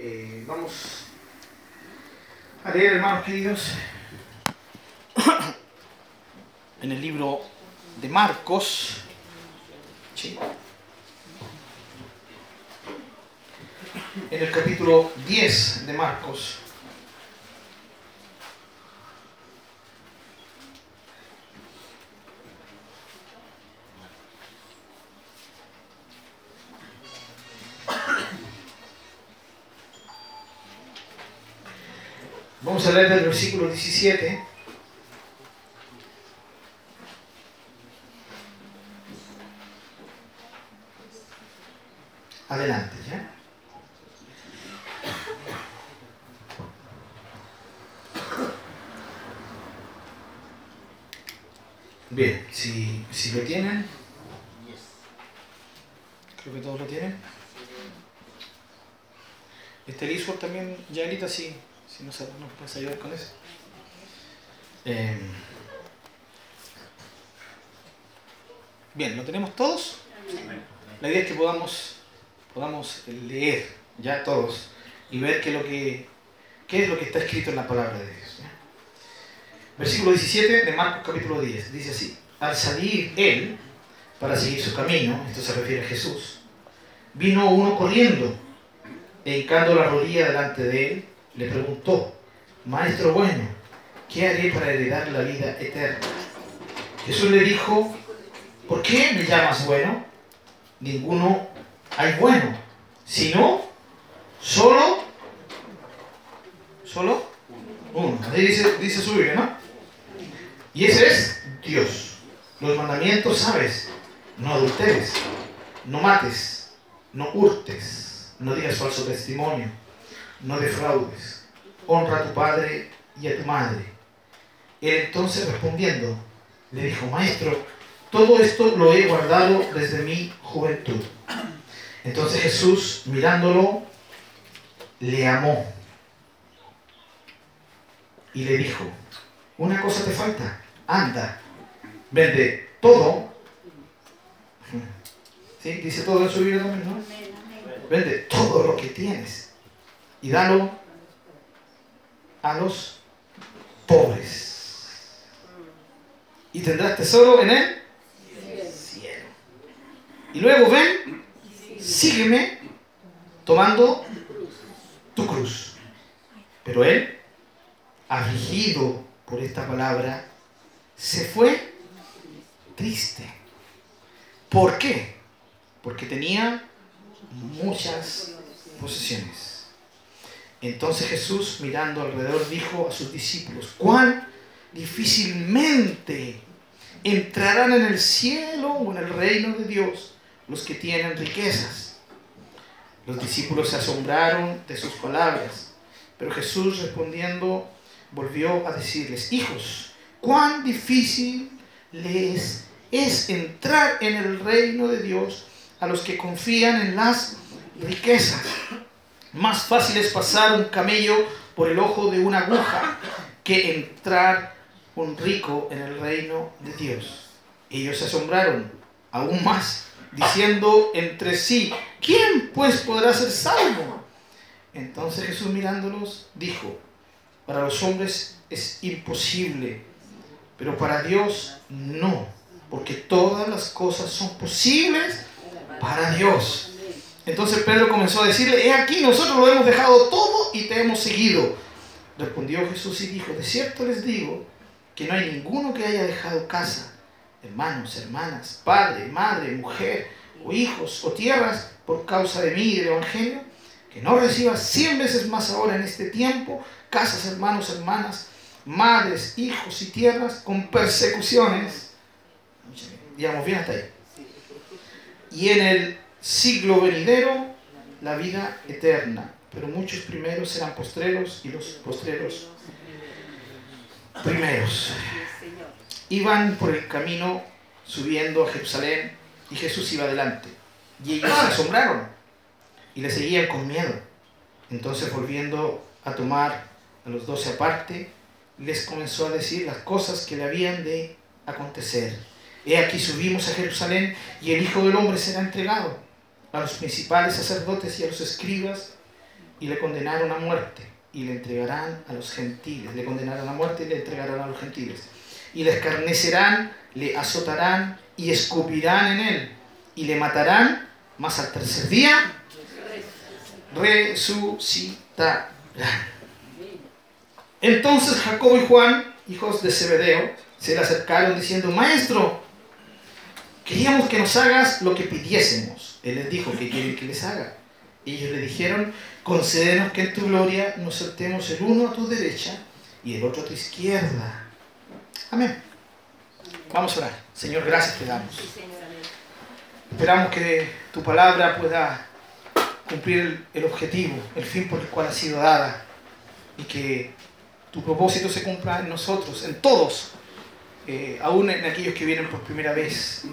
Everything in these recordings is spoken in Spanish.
Eh, vamos a leer, hermanos queridos, en el libro de Marcos. En el capítulo 10 de Marcos. Vamos a leer del versículo 17. Adelante, ¿ya? Bien, si, si lo tienen, creo que todos lo tienen. Este Lisford también, Yaelita, sí, si no nos puedes ayudar con eso. Eh, bien, ¿lo tenemos todos? La idea es que podamos, podamos leer ya todos y ver qué es lo que, qué es lo que está escrito en la palabra de Dios. Versículo 17 de Marcos capítulo 10. Dice así, al salir él para seguir su camino, esto se refiere a Jesús, vino uno corriendo e hincando la rodilla delante de él, le preguntó, Maestro bueno, ¿qué haré para heredar la vida eterna? Jesús le dijo, ¿por qué me llamas bueno? Ninguno hay bueno, sino solo, solo uno. Ahí dice, dice su Biblia, ¿no? Y ese es Dios. Los mandamientos, ¿sabes? No adulteres, no mates, no hurtes, no digas falso testimonio, no defraudes, honra a tu padre y a tu madre. Él entonces respondiendo, le dijo, maestro, todo esto lo he guardado desde mi juventud. Entonces Jesús, mirándolo, le amó y le dijo, una cosa te falta, anda, vende todo. ¿Sí? Dice todo en su vida también, ¿no? Vende todo lo que tienes y dalo a los pobres. Y tendrás tesoro en el cielo. Y luego ven, sígueme tomando tu cruz. Pero él, afligido por esta palabra, se fue triste. ¿Por qué? Porque tenía muchas posesiones. Entonces Jesús, mirando alrededor, dijo a sus discípulos, cuán difícilmente entrarán en el cielo o en el reino de Dios los que tienen riquezas. Los discípulos se asombraron de sus palabras, pero Jesús respondiendo volvió a decirles, hijos, cuán difícil les es entrar en el reino de Dios a los que confían en las riquezas. Más fácil es pasar un camello por el ojo de una aguja que entrar un rico en el reino de Dios. Ellos se asombraron aún más, diciendo entre sí, ¿quién pues podrá ser salvo? Entonces Jesús mirándolos dijo, para los hombres es imposible, pero para Dios no, porque todas las cosas son posibles para Dios. Entonces Pedro comenzó a decirle, he aquí, nosotros lo hemos dejado todo y te hemos seguido. Respondió Jesús y dijo, de cierto les digo que no hay ninguno que haya dejado casa, hermanos, hermanas, padre, madre, mujer, o hijos, o tierras, por causa de mí y del Evangelio, que no reciba cien veces más ahora en este tiempo casas, hermanos, hermanas, madres, hijos y tierras con persecuciones. Digamos bien hasta ahí. Y en el siglo venidero, la vida eterna. Pero muchos primeros serán postreros y los postreros primeros. Iban por el camino subiendo a Jerusalén y Jesús iba adelante. Y ellos se asombraron y le seguían con miedo. Entonces volviendo a tomar a los doce aparte, les comenzó a decir las cosas que le habían de acontecer. He aquí subimos a Jerusalén y el Hijo del Hombre será entregado a los principales sacerdotes y a los escribas y le condenaron a muerte y le entregarán a los gentiles. Le condenarán a muerte y le entregarán a los gentiles. Y le escarnecerán, le azotarán y escupirán en él y le matarán, mas al tercer día resucitará. Entonces Jacob y Juan, hijos de Zebedeo, se le acercaron diciendo, Maestro, queríamos que nos hagas lo que pidiésemos. Él les dijo, ¿qué quieren que les haga? Ellos le dijeron, concédenos que en tu gloria nos saltemos el uno a tu derecha y el otro a tu izquierda. Amén. Vamos a orar. Señor, gracias te damos. Esperamos que tu palabra pueda cumplir el objetivo, el fin por el cual ha sido dada y que tu propósito se cumpla en nosotros, en todos, eh, aún en aquellos que vienen por primera vez,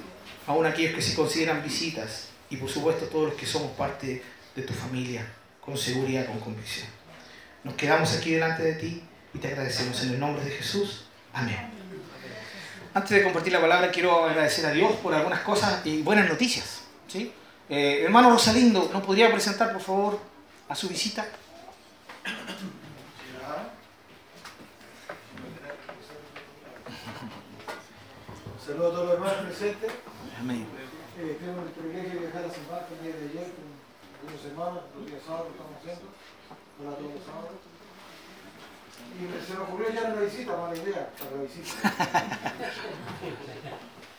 aún aquellos que se consideran visitas y por supuesto todos los que somos parte de tu familia, con seguridad, con convicción. Nos quedamos aquí delante de ti y te agradecemos en el nombre de Jesús. Amén. Antes de compartir la palabra, quiero agradecer a Dios por algunas cosas y buenas noticias. ¿sí? Eh, hermano Rosalindo, ¿nos podría presentar, por favor, a su visita? Saludos a todos los hermanos presentes. Amén. Eh, tengo el privilegio de viajar a San Marcos el día de ayer algunos hermanos, los días sábados estamos haciendo, para todos los sábados. Y se me ocurrió ya una visita, mala idea, para la visita.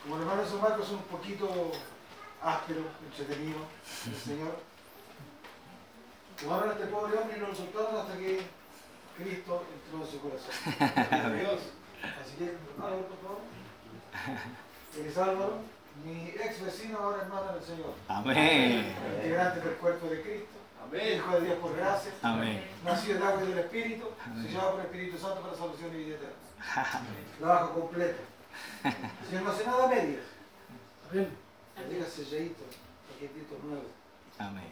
Como el hermano de San Marcos es un poquito áspero, entretenido, el Señor. Tomaron a este pobre hombre y lo soltaron hasta que Cristo entró en su corazón. Así que, Álvaro, por favor. Él es Álvaro, mi ex vecino, ahora hermano del Señor. Amén. Integrante del cuerpo de Cristo. Hijo de Dios por gracia. Amén. Nacido del agua y del Espíritu. Amén. Sellado por el Espíritu Santo para salvación y vida eterna. Trabajo completo. Señor, no hace nada a medias. Amén. Llega selladito, paquetito nuevo. Amén.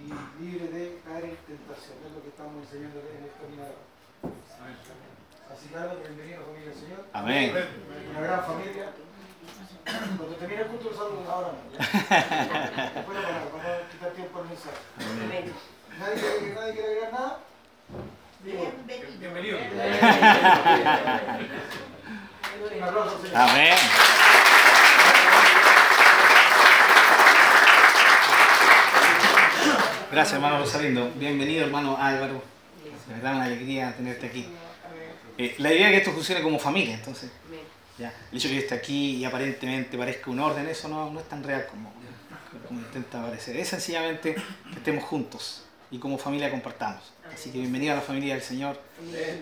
Y libre de caer en tentación. Es lo que estamos enseñando en el caminar. Así que Álvaro, bienvenido a la familia del Señor. Amén. Una gran familia. Cuando termine el culto, los saludos ahora. Después para no quitar tiempo al mensaje. ¿Nadie quiere, nadie quiere agregar nada? Digo, Bienvenido. un aplauso Señor. Amén. Gracias, hermano Rosalindo. Bienvenido, hermano Álvaro. De verdad, una alegría tenerte aquí. Eh, la idea es que esto funcione como familia, entonces. Ya. El hecho de que yo esté aquí y aparentemente parezca un orden, eso no, no es tan real como, como intenta parecer. Es sencillamente que estemos juntos y como familia compartamos. Así que bienvenido a la familia del Señor. Eh,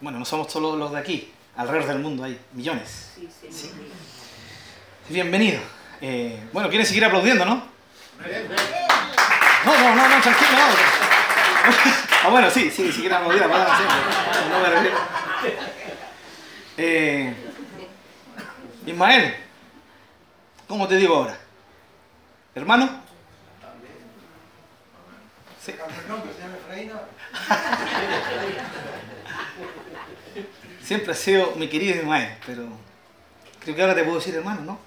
bueno, no somos solo los de aquí, alrededor del mundo hay millones. Sí. Bienvenido. Eh, bueno, quieren seguir aplaudiendo, ¿no? No, no, no, no, tranquilo, no. Ah, bueno, sí, sí, si quieren aplaudir, aplaudan siempre. No, no me refiero. Eh, Ismael, ¿cómo te digo ahora? ¿Hermano? Sí. Siempre ha sido mi querido Ismael, pero creo que ahora te puedo decir hermano, ¿no?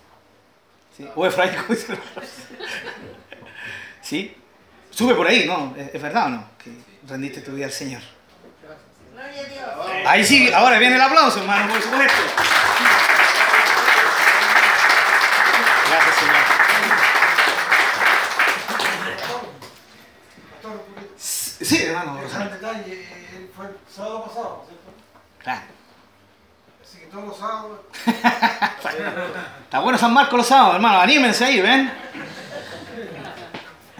Sí. O Efraín. ¿Sí? Sube por ahí, ¿no? ¿Es, es verdad o no? Que rendiste tu vida al Señor. Ahí sí, ahora viene el aplauso, hermano, por supuesto. Gracias, Señor. Pastor, un poquito. Sí, hermano. Detalle, él fue el sábado pasado, ¿cierto? Claro. Así que todos los sábados, Está bueno San Marcos los sábados, hermano. Anímense ahí, ¿ven?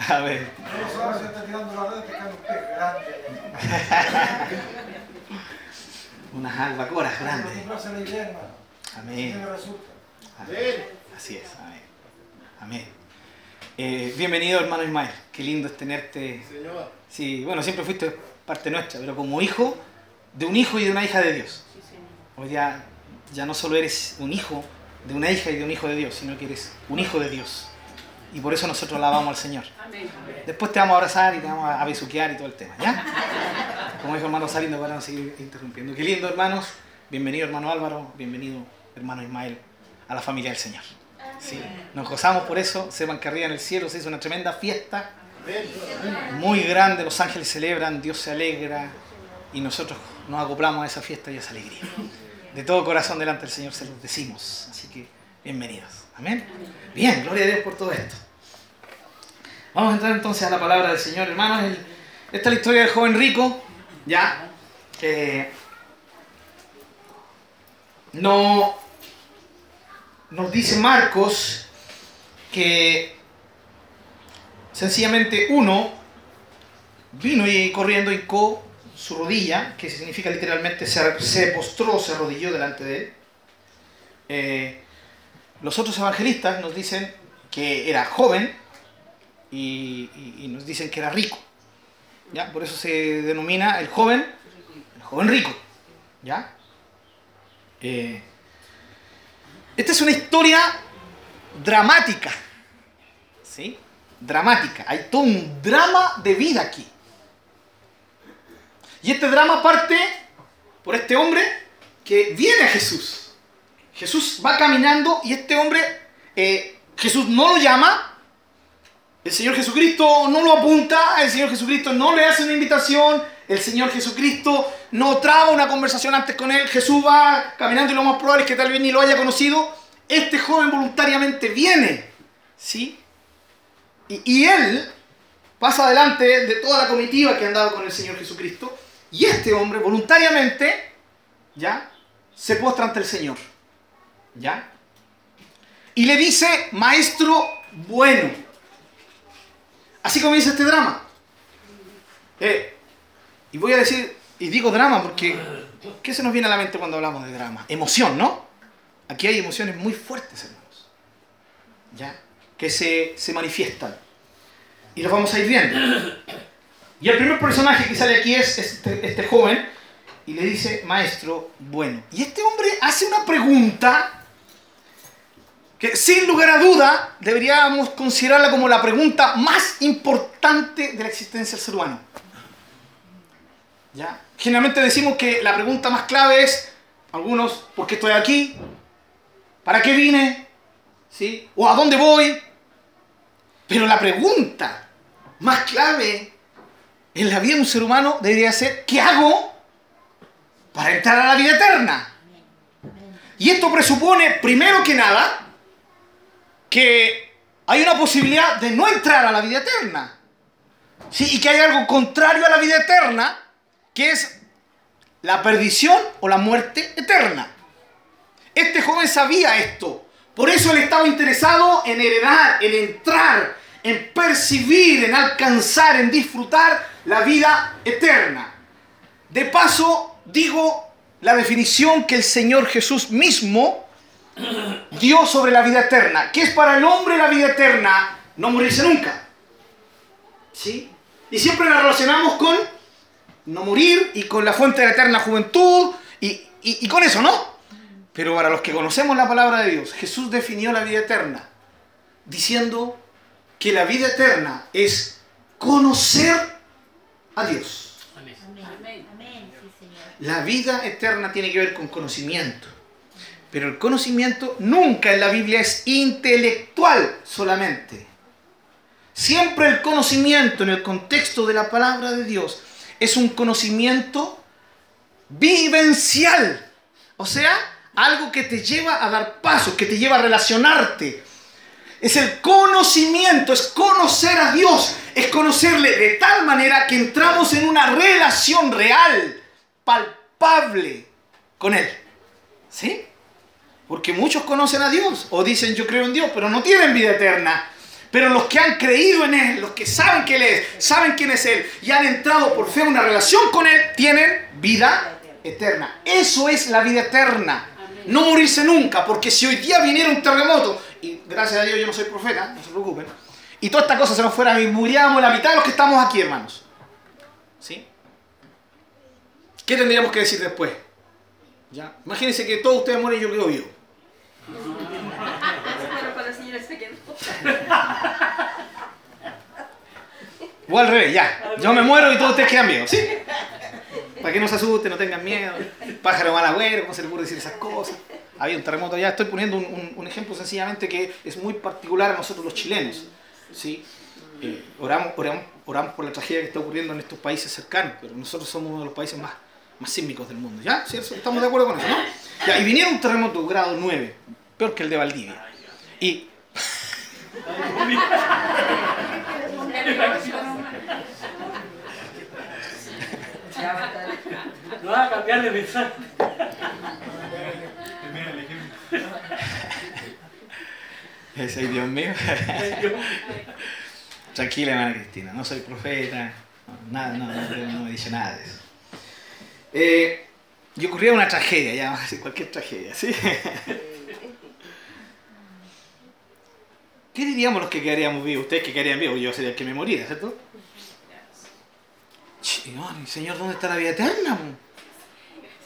A ver. todos los sábados se está tirando la red pescando un pez grande. Unas albacoras grandes. Amén. Así es, amén. Amén. Eh, bienvenido, hermano Ismael. Qué lindo es tenerte. Señor. Sí, bueno, siempre fuiste parte nuestra, pero como hijo de un hijo y de una hija de Dios. Hoy ya, ya no solo eres un hijo de una hija y de un hijo de Dios, sino que eres un hijo de Dios. Y por eso nosotros alabamos al Señor. Después te vamos a abrazar y te vamos a besuquear y todo el tema, ¿ya? Como dijo hermano Salindo, para no seguir interrumpiendo. Qué lindo, hermanos. Bienvenido, hermano Álvaro. Bienvenido, hermano Ismael, a la familia del Señor. Sí, nos gozamos por eso. Sepan que arriba en el cielo se hizo una tremenda fiesta Muy grande, los ángeles celebran, Dios se alegra y nosotros nos acoplamos a esa fiesta y a esa alegría. De todo corazón delante del Señor se los decimos. Así que bienvenidos. Amén. Bien, gloria a Dios por todo esto. Vamos a entrar entonces a la palabra del Señor, hermanos. esta es la historia del joven rico, ya, que no nos dice Marcos que sencillamente uno vino y corriendo hincó su rodilla, que significa literalmente se, se postró, se arrodilló delante de él. Eh, los otros evangelistas nos dicen que era joven y, nos dicen que era rico. ¿ya? Por eso se denomina el joven, el joven rico. ¿ya? Eh, esta es una historia dramática. ¿Sí? Dramática. Hay todo un drama de vida aquí. Y este drama parte por este hombre que viene a Jesús. Jesús va caminando y este hombre, eh, Jesús no lo llama, el Señor Jesucristo no lo apunta, el Señor Jesucristo no le hace una invitación, el Señor Jesucristo no traba una conversación antes con él, Jesús va caminando y lo más probable es que tal vez ni lo haya conocido. Este joven voluntariamente viene, ¿sí? Y, él pasa adelante de toda la comitiva que ha andado con el Señor Jesucristo y este hombre voluntariamente, ¿ya? Se postra ante el Señor, ¿ya? Y le dice, maestro bueno. Así comienza este drama. Eh, y voy a decir, y digo drama porque, ¿qué se nos viene a la mente cuando hablamos de drama? Emoción, ¿no? Aquí hay emociones muy fuertes, hermanos. ¿Ya? Que se, se manifiestan. Y los vamos a ir viendo. Y el primer personaje que sale aquí es este, este joven y le dice, maestro, bueno. Y este hombre hace una pregunta que sin lugar a duda deberíamos considerarla como la pregunta más importante de la existencia del ser humano. ¿Ya? Generalmente decimos que la pregunta más clave es, algunos, ¿por qué estoy aquí? ¿Para qué vine? ¿Sí? ¿O a dónde voy? Pero la pregunta más clave en la vida de un ser humano debería ser, ¿qué hago para entrar a la vida eterna? Y esto presupone, primero que nada, que hay una posibilidad de no entrar a la vida eterna. ¿Sí? Y que hay algo contrario a la vida eterna, que es la perdición o la muerte eterna. Este joven sabía esto. Por eso él estaba interesado en heredar, en entrar, en percibir, en alcanzar, en disfrutar la vida eterna. De paso, digo la definición que el Señor Jesús mismo dio sobre la vida eterna. ¿Qué es para el hombre la vida eterna? No morirse nunca. ¿Sí? Y siempre la relacionamos con no morir y con la fuente de la eterna juventud y, y con eso, ¿no? Pero para los que conocemos la palabra de Dios, Jesús definió la vida eterna diciendo que la vida eterna es conocer a Dios. La vida eterna tiene que ver con conocimiento. Pero el conocimiento nunca en la Biblia es intelectual solamente. Siempre el conocimiento en el contexto de la palabra de Dios es un conocimiento vivencial. O sea, algo que te lleva a dar pasos, que te lleva a relacionarte. Es el conocimiento, es conocer a Dios, es conocerle de tal manera que entramos en una relación real, palpable con Él. ¿Sí? Porque muchos conocen a Dios o dicen yo creo en Dios, pero no tienen vida eterna. Pero los que han creído en Él, los que saben que Él es, saben quién es Él y han entrado por fe en una relación con Él, tienen vida eterna. Eso es la vida eterna. No morirse nunca, porque si hoy día viniera un terremoto, y gracias a Dios yo no soy profeta, no se preocupen, y toda esta cosa se nos fuera y muriéramos la mitad de los que estamos aquí, hermanos. ¿Sí? ¿Qué tendríamos que decir después? ¿Ya? Imagínense que todos ustedes mueren y yo quedo vivo. O al revés, ya. Yo me muero y todos ustedes quedan vivos, ¿sí? Para que no se asusten, no tengan miedo. Pájaro mal agüero, ¿cómo se le puede decir esas cosas? Había un terremoto ya. Estoy poniendo un, un, ejemplo sencillamente que es muy particular a nosotros los chilenos, ¿sí? eh, oramos, oramos, oramos por la tragedia que está ocurriendo en estos países cercanos, pero nosotros somos uno de los países más, más sísmicos del mundo. ¿Ya? ¿Cierto? ¿Estamos de acuerdo con eso, no? Ya, y vinieron un terremoto grado 9, peor que el de Valdivia. Y No va a cambiar de mensaje. Ese, Dios mío. Tranquila, hermana Cristina, no soy profeta, nada, no, no, no me dice nada de eso. Eh, y ocurría una tragedia, ya vamos a decir cualquier tragedia, ¿sí? ¿Qué diríamos los que quedaríamos vivos? Ustedes que quedarían vivos, yo sería el que me moría, ¿cierto? Señor, ¿dónde está la vida eterna?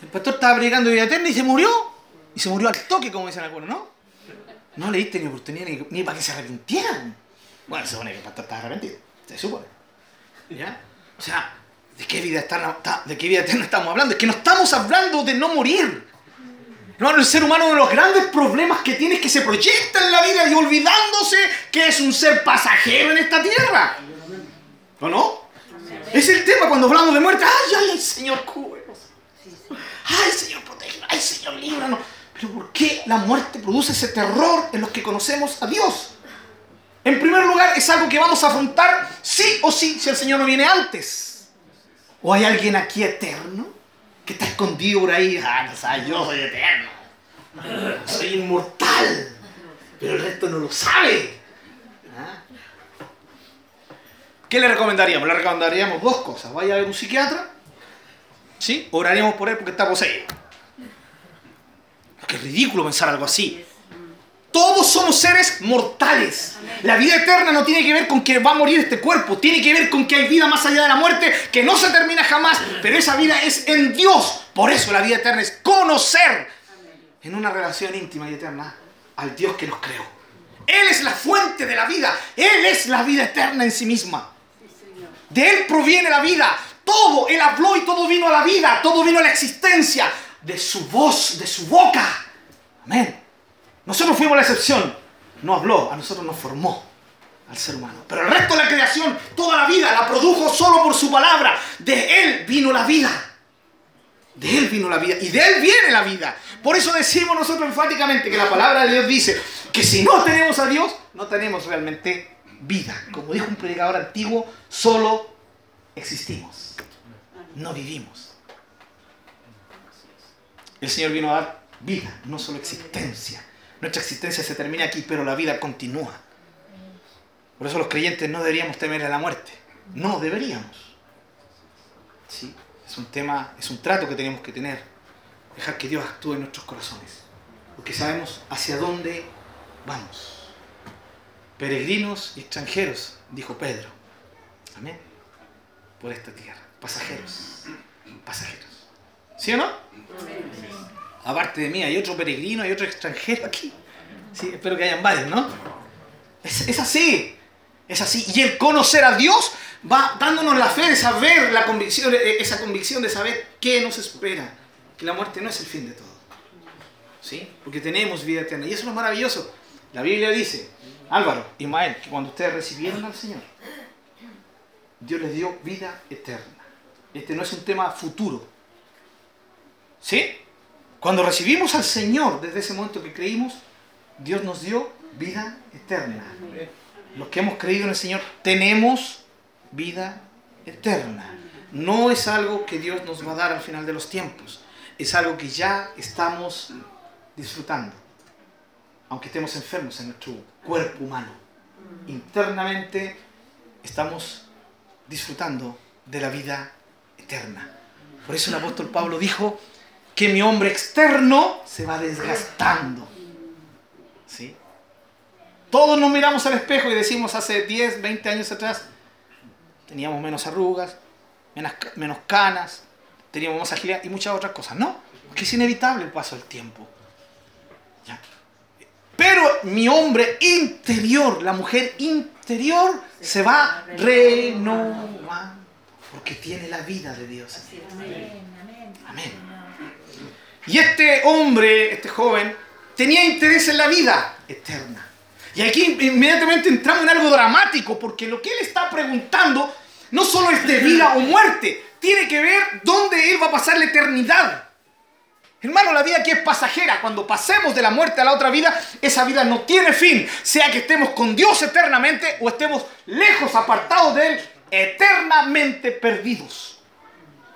El pastor estaba predicando vida eterna y se murió. Y se murió al toque, como dicen algunos, ¿no? No le diste ni oportunidad ni, ni para que se arrepintieran. Bueno, se supone que el pastor estaba arrepentido. Se supone. ¿Ya? O sea, ¿de qué vida eterna, de qué vida eterna estamos hablando? Es que no estamos hablando de no morir. No, el ser humano uno de los grandes problemas que tiene es que se proyecta en la vida y olvidándose que es un ser pasajero en esta tierra. ¿O no? Es el tema cuando hablamos de muerte. ¡Ay, ay, ay, Señor, cúbrenos! ¡Ay, Señor, protégenos! ¡Ay, Señor, líbranos! Pero ¿por qué la muerte produce ese terror en los que conocemos a Dios? En primer lugar, es algo que vamos a afrontar sí o sí si el Señor no viene antes. ¿O hay alguien aquí eterno que está escondido por ahí? Ah, no sabes, yo soy eterno. Soy inmortal. Pero el resto no lo sabe. ¿Ah? ¿Qué le recomendaríamos? Le recomendaríamos dos cosas. Vaya a ver un psiquiatra. ¿Sí? Oraremos por él porque está poseído. Es ridículo pensar algo así. Todos somos seres mortales. La vida eterna no tiene que ver con que va a morir este cuerpo, tiene que ver con que hay vida más allá de la muerte, que no se termina jamás, pero esa vida es en Dios. Por eso la vida eterna es conocer en una relación íntima y eterna al Dios que nos creó. Él es la fuente de la vida, Él es la vida eterna en sí misma. De Él proviene la vida. Todo, Él habló y todo vino a la vida, todo vino a la existencia de su voz, de su boca. Amén. Nosotros fuimos la excepción. No habló, a nosotros nos formó al ser humano. Pero el resto de la creación, toda la vida, la produjo solo por su palabra. De Él vino la vida. De Él vino la vida. Y de Él viene la vida. Por eso decimos nosotros enfáticamente que la palabra de Dios dice que si no tenemos a Dios, no tenemos realmente vida. Como dijo un predicador antiguo, solo existimos. No vivimos. El Señor vino a dar vida, no solo existencia. Nuestra existencia se termina aquí, pero la vida continúa. Por eso los creyentes no deberíamos temer a la muerte. No deberíamos. Sí, es un tema, es un trato que tenemos que tener. Dejar que Dios actúe en nuestros corazones. Porque sabemos hacia dónde vamos. Peregrinos y extranjeros, dijo Pedro. Amén. Por esta tierra. Pasajeros. Pasajeros. ¿Sí o no? Aparte de mí, hay otro peregrino, hay otro extranjero aquí. Sí, espero que hayan varios, ¿no? Es, es así. Es así. Y el conocer a Dios va dándonos la fe de saber la convicción, eh, esa convicción de saber qué nos espera. Que la muerte no es el fin de todo. ¿Sí? Porque tenemos vida eterna. Y eso es lo maravilloso. La Biblia dice, Álvaro, Ismael, que cuando ustedes recibieron al Señor, Dios les dio vida eterna. Este no es un tema futuro. ¿Sí? Cuando recibimos al Señor, desde ese momento que creímos, Dios nos dio vida eterna. Los que hemos creído en el Señor tenemos vida eterna. No es algo que Dios nos va a dar al final de los tiempos. Es algo que ya estamos disfrutando. Aunque estemos enfermos en nuestro cuerpo humano. Internamente estamos disfrutando de la vida eterna. Por eso el apóstol Pablo dijo que mi hombre externo se va desgastando. ¿Sí? Todos nos miramos al espejo y decimos hace 10, 20 años atrás, teníamos menos arrugas, menos, menos canas, teníamos más agilidad y muchas otras cosas. No, porque es inevitable el paso del tiempo. ¿Ya? Pero mi hombre interior, la mujer interior, se va renovando porque tiene la vida de Dios. Amén. Y este hombre, este joven, tenía interés en la vida eterna. Y aquí inmediatamente entramos en algo dramático, porque lo que él está preguntando no solo es de vida o muerte, tiene que ver dónde él va a pasar la eternidad. Hermano, la vida aquí es pasajera. Cuando pasemos de la muerte a la otra vida, esa vida no tiene fin. Sea que estemos con Dios eternamente o estemos lejos, apartados de Él, eternamente perdidos.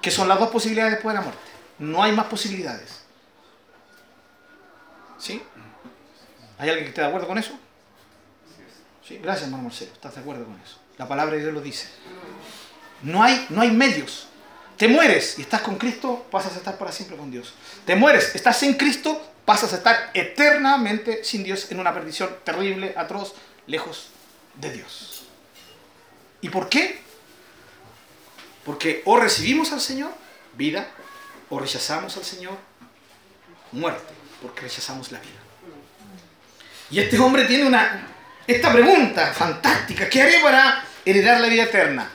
Que son las dos posibilidades después de la muerte. No hay más posibilidades. ¿Sí? ¿Hay alguien que esté de acuerdo con eso? Sí, gracias, hermano Marcelo. ¿Estás de acuerdo con eso? La palabra de Dios lo dice. No hay, no hay medios. Te mueres y estás con Cristo, pasas a estar para siempre con Dios. Te mueres, estás sin Cristo, pasas a estar eternamente sin Dios en una perdición terrible, atroz, lejos de Dios. ¿Y por qué? Porque o recibimos al Señor, vida, o rechazamos al Señor, muerte, porque rechazamos la vida. Y este hombre tiene una, esta pregunta fantástica, ¿qué haré para heredar la vida eterna?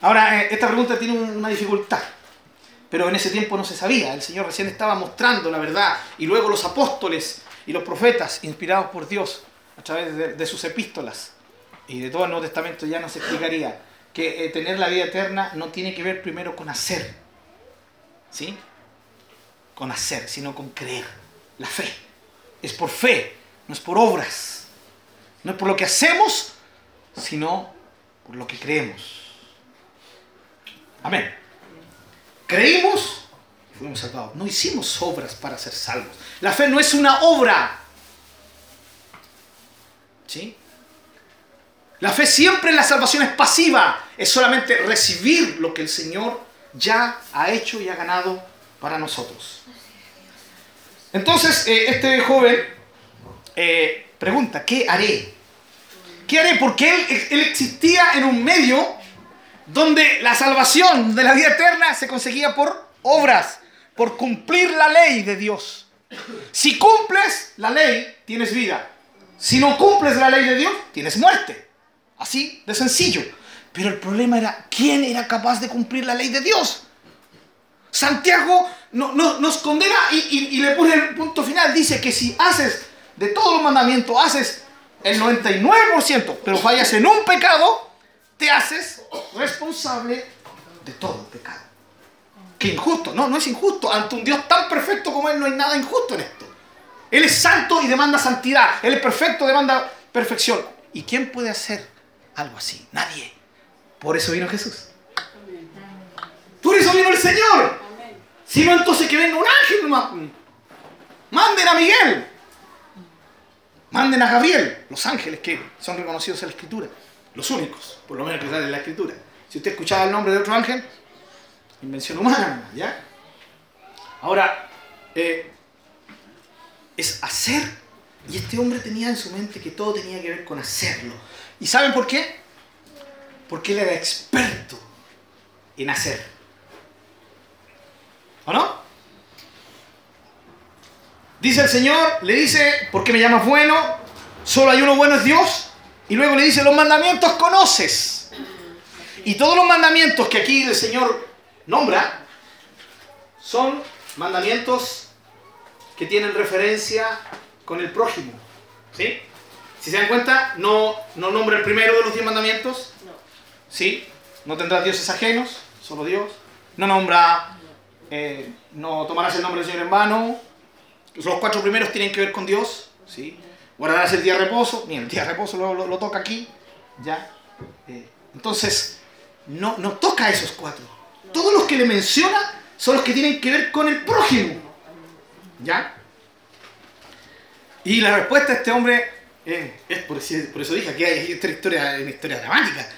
Ahora, eh, esta pregunta tiene una dificultad, pero en ese tiempo no se sabía. El Señor recién estaba mostrando la verdad y luego los apóstoles y los profetas, inspirados por Dios a través de, sus epístolas y de todo el Nuevo Testamento, ya nos explicaría que eh, tener la vida eterna no tiene que ver primero con hacer, ¿sí? Con hacer, sino con creer. La fe. Es por fe, no es por obras. No es por lo que hacemos, sino por lo que creemos. Amén. Creímos y fuimos salvados. No hicimos obras para ser salvos. La fe no es una obra. ¿Sí? La fe siempre en la salvación es pasiva. Es solamente recibir lo que el Señor ya ha hecho y ha ganado para nosotros. Entonces, eh, este joven eh, pregunta, ¿qué haré? ¿Qué haré? Porque él, él existía en un medio donde la salvación de la vida eterna se conseguía por obras, por cumplir la ley de Dios. Si cumples la ley, tienes vida. Si no cumples la ley de Dios, tienes muerte. Así de sencillo. Pero el problema era, ¿quién era capaz de cumplir la ley de Dios? Santiago no, nos condena y, y, le pone el punto final. Dice que si haces de todos los mandamientos, haces el 99%, pero fallas en un pecado, te haces responsable de todo el pecado. Qué injusto. No, no es injusto. Ante un Dios tan perfecto como Él no hay nada injusto en esto. Él es santo y demanda santidad. Él es perfecto, demanda perfección. ¿Y quién puede hacer algo así? Nadie. Por eso vino Jesús. Por eso vino el Señor. Si no, entonces que venga un ángel. Manden a Miguel. Manden a Gabriel. Los ángeles que son reconocidos en la Escritura. Los únicos, por lo menos que sale en la escritura. Si usted escuchaba el nombre de otro ángel, invención humana, ¿ya? Ahora, eh, es hacer, y este hombre tenía en su mente que todo tenía que ver con hacerlo. ¿Y saben por qué? Porque él era experto en hacer. ¿O no? Dice el Señor, le dice, ¿por qué me llamas bueno? Solo hay uno bueno es Dios. Y luego le dice, los mandamientos conoces. Y todos los mandamientos que aquí el Señor nombra son mandamientos que tienen referencia con el prójimo. ¿Sí? Si se dan cuenta, no, no nombra el primero de los diez mandamientos. ¿Sí? No tendrás dioses ajenos, solo Dios. No nombra, eh, no tomarás el nombre del Señor en vano. Los cuatro primeros tienen que ver con Dios. ¿Sí? guardarás el día de reposo, ni el día de reposo lo, toca aquí, ¿ya? Eh, entonces, no, toca a esos cuatro. Todos los que le menciona son los que tienen que ver con el prójimo, ¿ya? Y la respuesta de este hombre eh, es, por, eso dije, que hay esta historia, una historia dramática.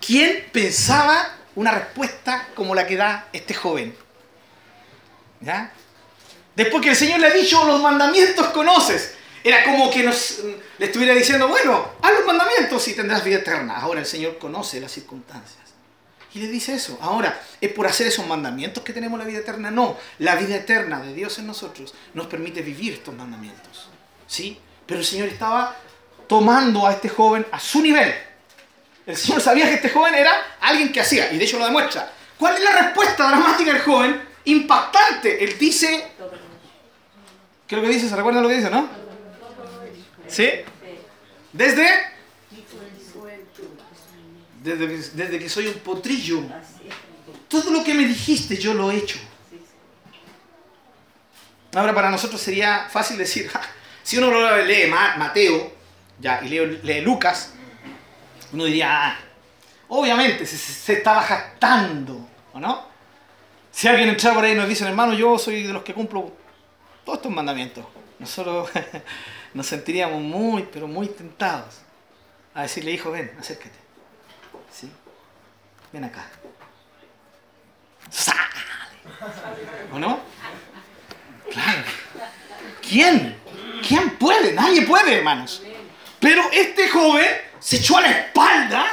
¿Quién pensaba una respuesta como la que da este joven? ¿Ya? Después que el Señor le ha dicho, los mandamientos conoces. Era como que nos, le estuviera diciendo, bueno, haz los mandamientos y tendrás vida eterna. Ahora el Señor conoce las circunstancias. Y le dice eso. Ahora, ¿es por hacer esos mandamientos que tenemos la vida eterna? No. La vida eterna de Dios en nosotros nos permite vivir estos mandamientos. ¿Sí? Pero el Señor estaba tomando a este joven a su nivel. El Señor sabía que este joven era alguien que hacía, y de hecho lo demuestra. ¿Cuál es la respuesta dramática del joven? Impactante. Él dice... ¿Qué es lo que dice? ¿Se recuerda lo que dice, no? ¿Sí? Desde, desde, desde que soy un potrillo. Todo lo que me dijiste yo lo he hecho. Ahora para nosotros sería fácil decir, si uno lo lee Ma- Mateo ya, y lee Lucas, uno diría, ah, obviamente se, se- estaba jactando, ¿o no? Si alguien entra por ahí y nos dice, hermano, yo soy de los que cumplo todos estos mandamientos, nosotros nos sentiríamos muy, pero muy tentados a decirle, hijo, ven, acércate. ¿Sí? Ven acá. ¡Sale! ¿O no? Claro. ¿Quién? ¿Quién puede? Nadie puede, hermanos. Pero este joven se echó a la espalda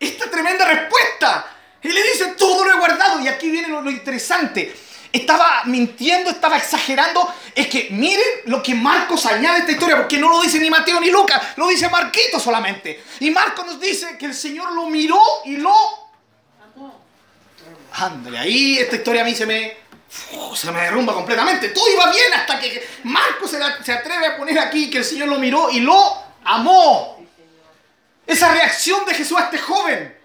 esta tremenda respuesta. Y le dice, todo lo he guardado. Y aquí viene lo, lo interesante. Estaba mintiendo, estaba exagerando. Es que miren lo que Marcos añade a esta historia, porque no lo dice ni Mateo ni Lucas, lo dice Marquito solamente. Y Marcos nos dice que el Señor lo miró y lo... Ándale, ahí esta historia a mí se me... uf, se me derrumba completamente. Todo iba bien hasta que Marcos se, la- se atreve a poner aquí que el Señor lo miró y lo amó. Esa reacción de Jesús a este joven.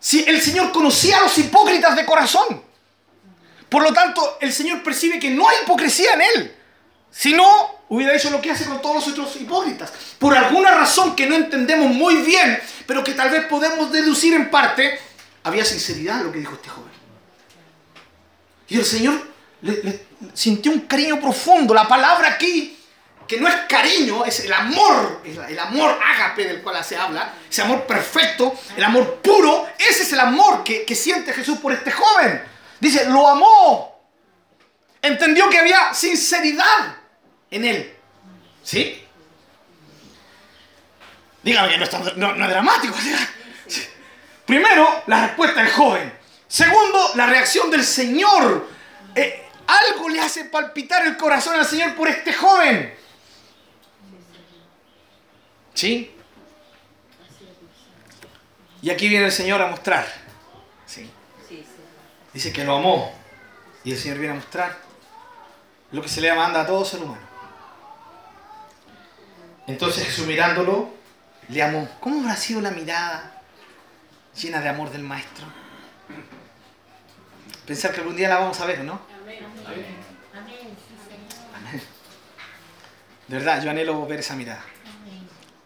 Si el Señor conocía a los hipócritas de corazón. Por lo tanto, el Señor percibe que no hay hipocresía en él. Si no, hubiera hecho lo que hace con todos los otros hipócritas. Por alguna razón que no entendemos muy bien, pero que tal vez podemos deducir en parte, había sinceridad en lo que dijo este joven. Y el Señor le- sintió un cariño profundo. La palabra aquí, que no es cariño, es el amor, el amor ágape del cual se habla, ese amor perfecto, el amor puro, ese es el amor que, que siente Jesús por este joven. Dice, lo amó. Entendió que había sinceridad en él. ¿Sí? Dígame que no es, no es dramático. Primero, la respuesta del joven. Segundo, la reacción del Señor. Eh, algo le hace palpitar el corazón al Señor por este joven. ¿Sí? Y aquí viene el Señor a mostrar. ¿Sí? Dice que lo amó. Y el Señor viene a mostrar lo que se le manda a todo ser humano. Entonces Jesús mirándolo, le amó. ¿Cómo habrá sido la mirada llena de amor del Maestro? Pensar que algún día la vamos a ver, ¿no? Amén. De verdad, yo anhelo ver esa mirada.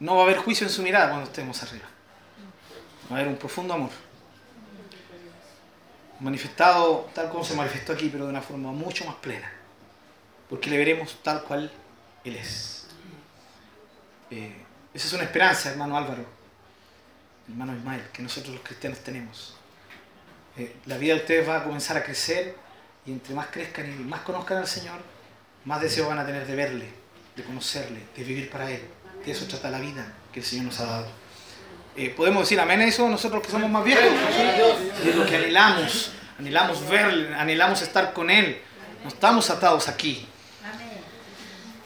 No va a haber juicio en su mirada cuando estemos arriba. Va a haber un profundo amor. Manifestado tal como se manifestó aquí, pero de una forma mucho más plena. Porque le veremos tal cual Él es. Eh, esa es una esperanza, hermano Álvaro, hermano Ismael, que nosotros los cristianos tenemos. Eh, la vida de ustedes va a comenzar a crecer y entre más crezcan y más conozcan al Señor, más deseo van a tener de verle, de conocerle, de vivir para Él. De eso trata la vida que el Señor nos ha dado. Eh, ¿Podemos decir amén a eso nosotros que somos más viejos? Es lo que anhelamos. Anhelamos verle, anhelamos estar con Él. No estamos atados aquí.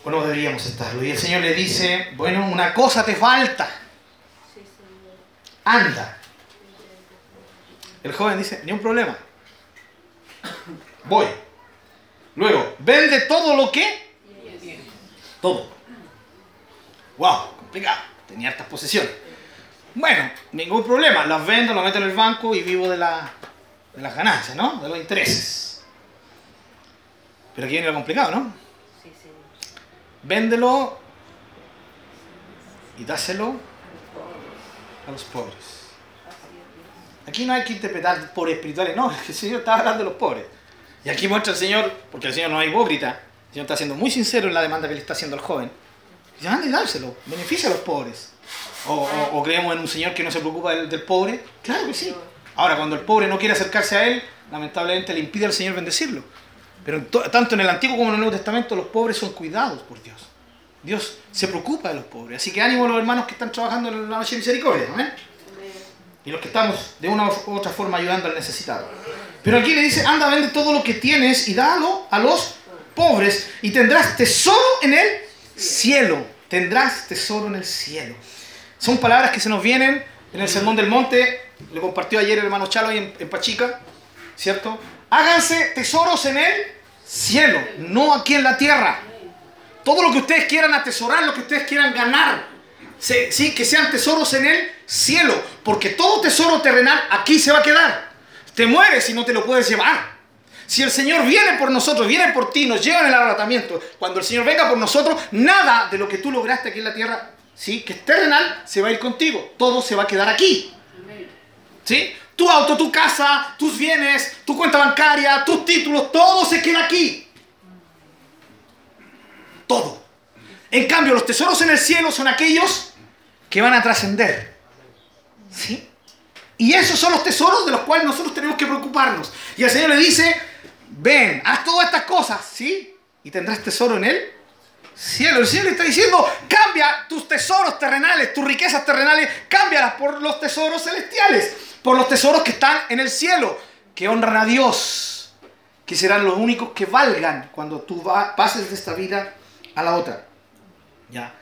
O no deberíamos estarlo. Y el Señor le dice, bueno, una cosa te falta. Anda. El joven dice, ni un problema. Voy. Luego, vende todo lo que... Todo. Wow, complicado. Tenía hartas posesiones. Bueno, ningún problema. Las vendo, las meto en el banco y vivo de, la, de las ganancias, ¿no? De los intereses. Pero aquí viene lo complicado, ¿no? Véndelo y dáselo a los pobres. Aquí no hay que interpretar pobres espirituales, no, el Señor está hablando de los pobres. Y aquí muestra el Señor, porque el Señor no es hipócrita, el Señor está siendo muy sincero en la demanda que le está haciendo al joven. Y dárselo, beneficia a los pobres. O, o- creemos en un Señor que no se preocupa del, del pobre. Claro que sí. Ahora, cuando el pobre no quiere acercarse a Él, lamentablemente le impide al Señor bendecirlo. Pero tanto en el Antiguo como en el Nuevo Testamento, los pobres son cuidados por Dios. Dios se preocupa de los pobres. Así que ánimo a los hermanos que están trabajando en la noche misericordia. ¿amén? Y los que estamos de una u otra forma ayudando al necesitado. Pero aquí le dice, anda, vende todo lo que tienes y dalo a los pobres y tendrás tesoro en el cielo. Tendrás tesoro en el cielo. Son palabras que se nos vienen en el Sermón del Monte. Le compartió ayer el hermano Chalo en, en Pachica. ¿Cierto? Háganse tesoros en el cielo, no aquí en la tierra. Todo lo que ustedes quieran atesorar, lo que ustedes quieran ganar, sí, que sean tesoros en el cielo, porque todo tesoro terrenal aquí se va a quedar. Te mueres y no te lo puedes llevar. Si el Señor viene por nosotros, viene por ti, nos lleva en el arrebatamiento, cuando el Señor venga por nosotros, nada de lo que tú lograste aquí en la tierra, sí, que es terrenal, se va a ir contigo. Todo se va a quedar aquí. ¿Sí? Tu auto, tu casa, tus bienes, tu cuenta bancaria, tus títulos, todo se queda aquí. Todo. En cambio, los tesoros en el cielo son aquellos que van a trascender. ¿Sí? Y esos son los tesoros de los cuales nosotros tenemos que preocuparnos. Y el Señor le dice, ven, haz todas estas cosas, ¿sí? Y tendrás tesoro en él. Cielo, el le está diciendo, cambia tus tesoros terrenales, tus riquezas terrenales, cámbialas por los tesoros celestiales, por los tesoros que están en el cielo, que honran a Dios, que serán los únicos que valgan cuando tú pases de esta vida a la otra. ¿Ya?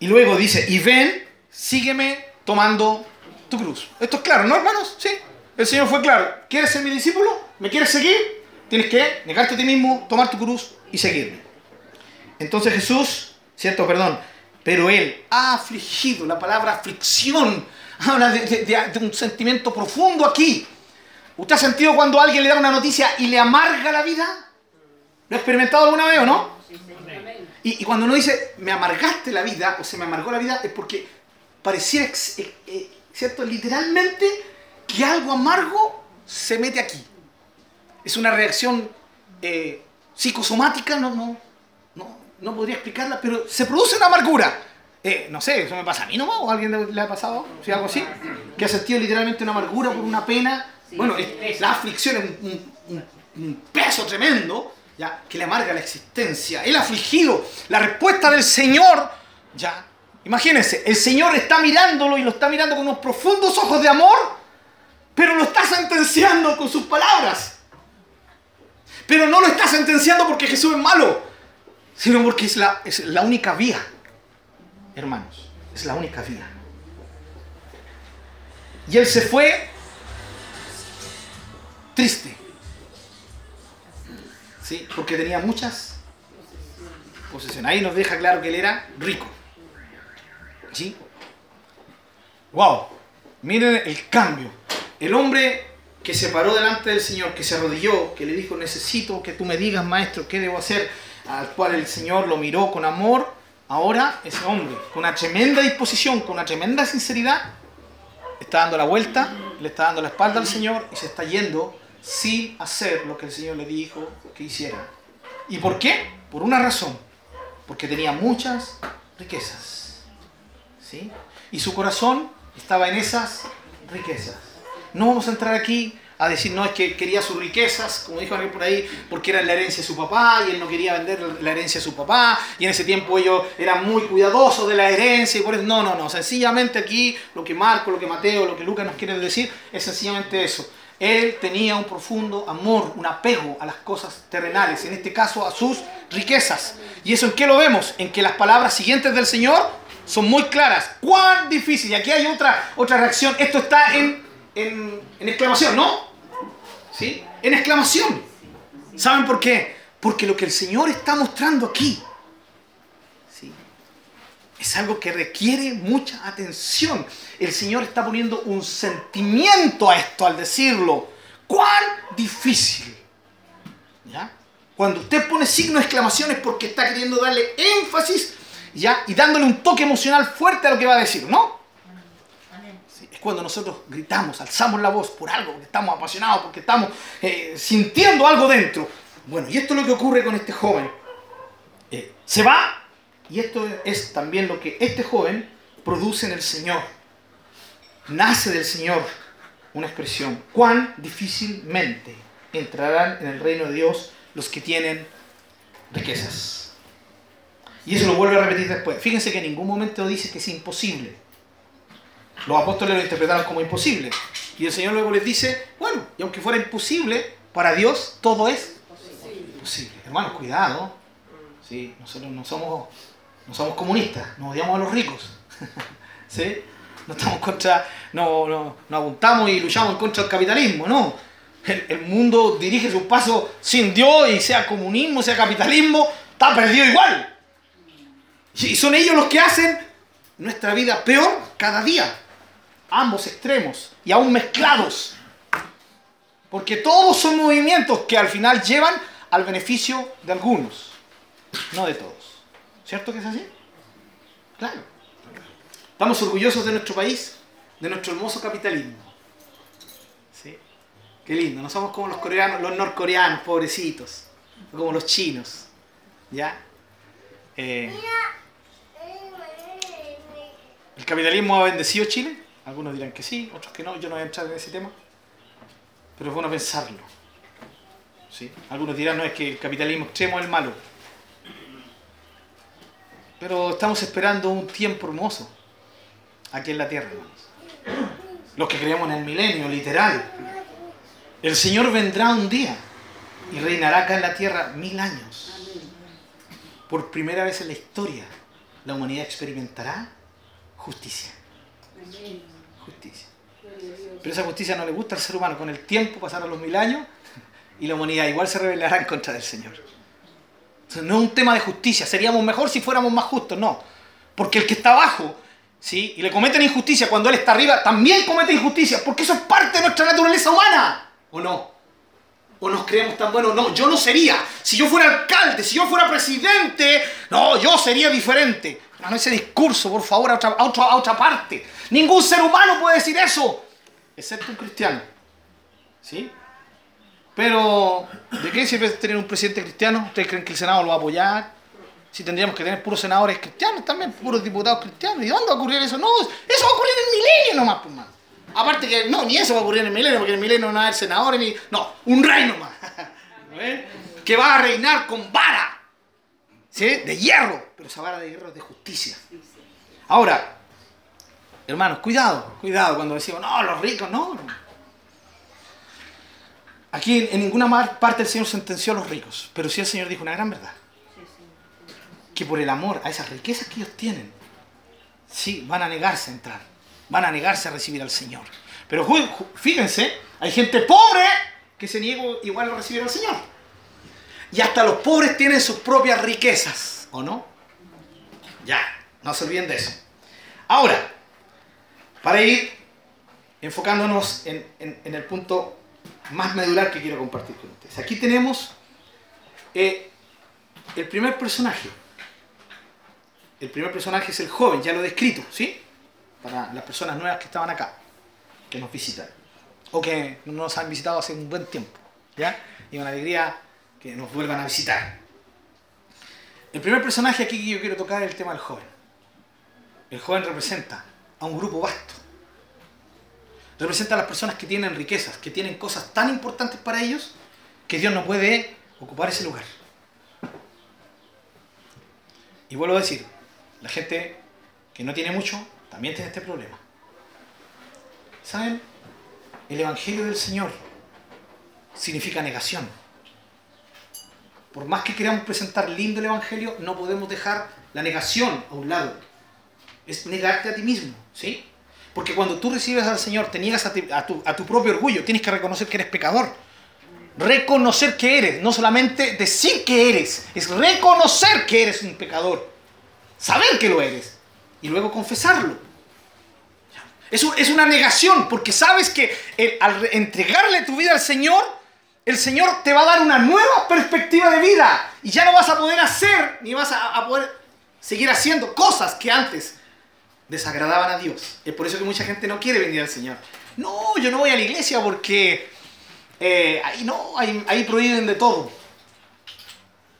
Y luego dice, y ven, sígueme tomando tu cruz. Esto es claro, ¿no, hermanos? Sí. El Señor fue claro. ¿Quieres ser mi discípulo? ¿Me quieres seguir? Tienes que negarte a ti mismo, tomar tu cruz y seguirme. Entonces Jesús, cierto, perdón, pero Él ha afligido, la palabra aflicción habla de, un sentimiento profundo aquí. ¿Usted ha sentido cuando alguien le da una noticia y le amarga la vida? ¿Lo ha experimentado alguna vez o no? Y, y cuando uno dice, me amargaste la vida, o se me amargó la vida, es porque pareciera, ex- eh, eh, ¿cierto? Literalmente, que algo amargo se mete aquí. Es una reacción eh, psicosomática, no, no, no, no podría explicarla, pero se produce una amargura. Eh, no sé, ¿eso me pasa a mí nomás o a alguien le, ha pasado? ¿Sí, algo así? Que ha sentido literalmente una amargura por una pena. bueno, es- la aflicción es un- un peso tremendo, ya, que le amarga la existencia. El afligido, la respuesta del Señor, ya. Imagínense, el Señor está mirándolo y lo está mirando con unos profundos ojos de amor, pero lo está sentenciando con sus palabras. Pero no lo está sentenciando porque Jesús es malo, sino porque es la, es la única vía, hermanos. Es la única vía. Y él se fue triste. ¿Sí? Porque tenía muchas posesiones. Ahí nos deja claro que él era rico. ¿Sí? ¡Wow! Miren el cambio. El hombre que se paró delante del Señor, que se arrodilló, que le dijo, necesito que tú me digas, maestro, qué debo hacer, al cual el Señor lo miró con amor, ahora ese hombre, con una tremenda disposición, con una tremenda sinceridad, está dando la vuelta, le está dando la espalda al Señor y se está yendo sin hacer lo que el Señor le dijo que hiciera. ¿Y por qué? Por una razón, porque tenía muchas riquezas. ¿Sí? Y su corazón estaba en esas riquezas. No vamos a entrar aquí a decir, no, es que quería sus riquezas, como dijo alguien por ahí, porque era la herencia de su papá y él no quería vender la herencia de su papá y en ese tiempo ellos eran muy cuidadosos de la herencia y por eso, no, no, no, sencillamente aquí lo que Marco, lo que Mateo, lo que Lucas nos quiere decir es sencillamente eso. Él tenía un profundo amor, un apego a las cosas terrenales, en este caso a sus riquezas. ¿Y eso en qué lo vemos? En que las palabras siguientes del Señor son muy claras. ¡Cuán difícil! Y aquí hay otra, otra reacción. Esto está en, en, exclamación, ¿no? ¿Sí? En exclamación. ¿Saben por qué? Porque lo que el Señor está mostrando aquí ¿sí? es algo que requiere mucha atención. El Señor está poniendo un sentimiento a esto al decirlo. ¡Cuán difícil! ¿Ya? Cuando usted pone signo de exclamación es porque está queriendo darle énfasis ¿ya? y dándole un toque emocional fuerte a lo que va a decir, ¿no? Cuando nosotros gritamos, alzamos la voz por algo, porque estamos apasionados, porque estamos eh, sintiendo algo dentro. Bueno, y esto es lo que ocurre con este joven. Eh, se va, y esto es también lo que este joven produce en el Señor. Nace del Señor una expresión. Cuán difícilmente entrarán en el reino de Dios los que tienen riquezas. Y eso lo vuelve a repetir después. Fíjense que en ningún momento dice que es imposible. Los apóstoles lo interpretaron como imposible. Y el Señor luego les dice, bueno, y aunque fuera imposible, para Dios todo es posible. Hermanos, cuidado. Sí, nosotros no somos, no somos comunistas, nos odiamos a los ricos. ¿Sí? No estamos contra, no, no, no apuntamos y luchamos contra del capitalismo, no. El, el mundo dirige sus pasos sin Dios y sea comunismo, sea capitalismo, está perdido igual. Y son ellos los que hacen nuestra vida peor cada día. Ambos extremos y aún mezclados. Porque todos son movimientos que al final llevan al beneficio de algunos, no de todos. ¿Cierto que es así? Claro. Estamos orgullosos de nuestro país, de nuestro hermoso capitalismo. ¿Sí? Qué lindo, no somos como los coreanos, los norcoreanos, pobrecitos, como los chinos. ¿Ya? Eh, ¿El capitalismo ha bendecido Chile? Algunos dirán que sí, otros que no, yo no voy a entrar en ese tema. Pero es bueno pensarlo. ¿Sí? Algunos dirán, no, es que el capitalismo extremo es el malo. Pero estamos esperando un tiempo hermoso aquí en la tierra. Los que creemos en el milenio, literal. El Señor vendrá un día y reinará acá en la tierra mil años. Por primera vez en la historia, la humanidad experimentará justicia. Justicia. Pero esa justicia no le gusta al ser humano. Con el tiempo pasarán los mil años y la humanidad igual se rebelará en contra del Señor. Entonces, no es un tema de justicia. Seríamos mejor si fuéramos más justos. No. Porque el que está abajo ¿sí? y le cometen injusticia cuando él está arriba, también comete injusticia. Porque eso es parte de nuestra naturaleza humana. ¿O no? ¿O nos creemos tan buenos? No, yo no sería. Si yo fuera alcalde, si yo fuera presidente, no, yo sería diferente. No, ese discurso, por favor, a otra, parte. Ningún ser humano puede decir eso, excepto un cristiano. ¿Sí? Pero, ¿de qué sirve tener un presidente cristiano? ¿Ustedes creen que el Senado lo va a apoyar? Si tendríamos que tener puros senadores cristianos también, puros diputados cristianos. ¿Y dónde va a ocurrir eso? No, eso va a ocurrir en milenio nomás, pues, mano. Aparte que, no, ni eso va a ocurrir en el milenio, porque en milenio no va a haber senadores ni... No, un rey nomás. ¿Eh? Que va a reinar con vara. ¿Sí? De hierro. Pero esa vara de hierro es de justicia. Ahora, hermanos, cuidado, cuidado cuando decimos, no, los ricos, no. Aquí en ninguna parte el Señor sentenció a los ricos, pero sí el Señor dijo una gran verdad. Que por el amor a esas riquezas que ellos tienen, sí, van a negarse a entrar, van a negarse a recibir al Señor. Pero fíjense, hay gente pobre que se niega igual a recibir al Señor. Y hasta los pobres tienen sus propias riquezas, ¿o no? Ya, no se olviden de eso. Ahora, para ir enfocándonos en, el punto más medular que quiero compartir con ustedes. Aquí tenemos eh, el primer personaje. El primer personaje es el joven, ya lo he descrito, ¿sí? Para las personas nuevas que estaban acá, que nos visitan. O que no nos han visitado hace un buen tiempo, ¿ya? Y una alegría que nos vuelvan a visitar. El primer personaje aquí que yo quiero tocar es el tema del joven. El joven representa a un grupo vasto. Representa a las personas que tienen riquezas, que tienen cosas tan importantes para ellos que Dios no puede ocupar ese lugar. Y vuelvo a decir, la gente que no tiene mucho también tiene este problema. ¿Saben? El Evangelio del Señor significa negación. Por más que queramos presentar lindo el Evangelio, no podemos dejar la negación a un lado. Es negarte a ti mismo, ¿sí? Porque cuando tú recibes al Señor, te niegas a, tu, propio orgullo, tienes que reconocer que eres pecador. Reconocer que eres, no solamente decir que eres, es reconocer que eres un pecador. Saber que lo eres. Y luego confesarlo. Es, es una negación, porque sabes que al re- entregarle tu vida al Señor, el Señor te va a dar una nueva perspectiva de vida. Y ya no vas a poder hacer, ni vas a, poder seguir haciendo cosas que antes desagradaban a Dios. Es por eso que mucha gente no quiere venir al Señor. No, yo no voy a la iglesia porque eh, ahí no, ahí prohíben de todo.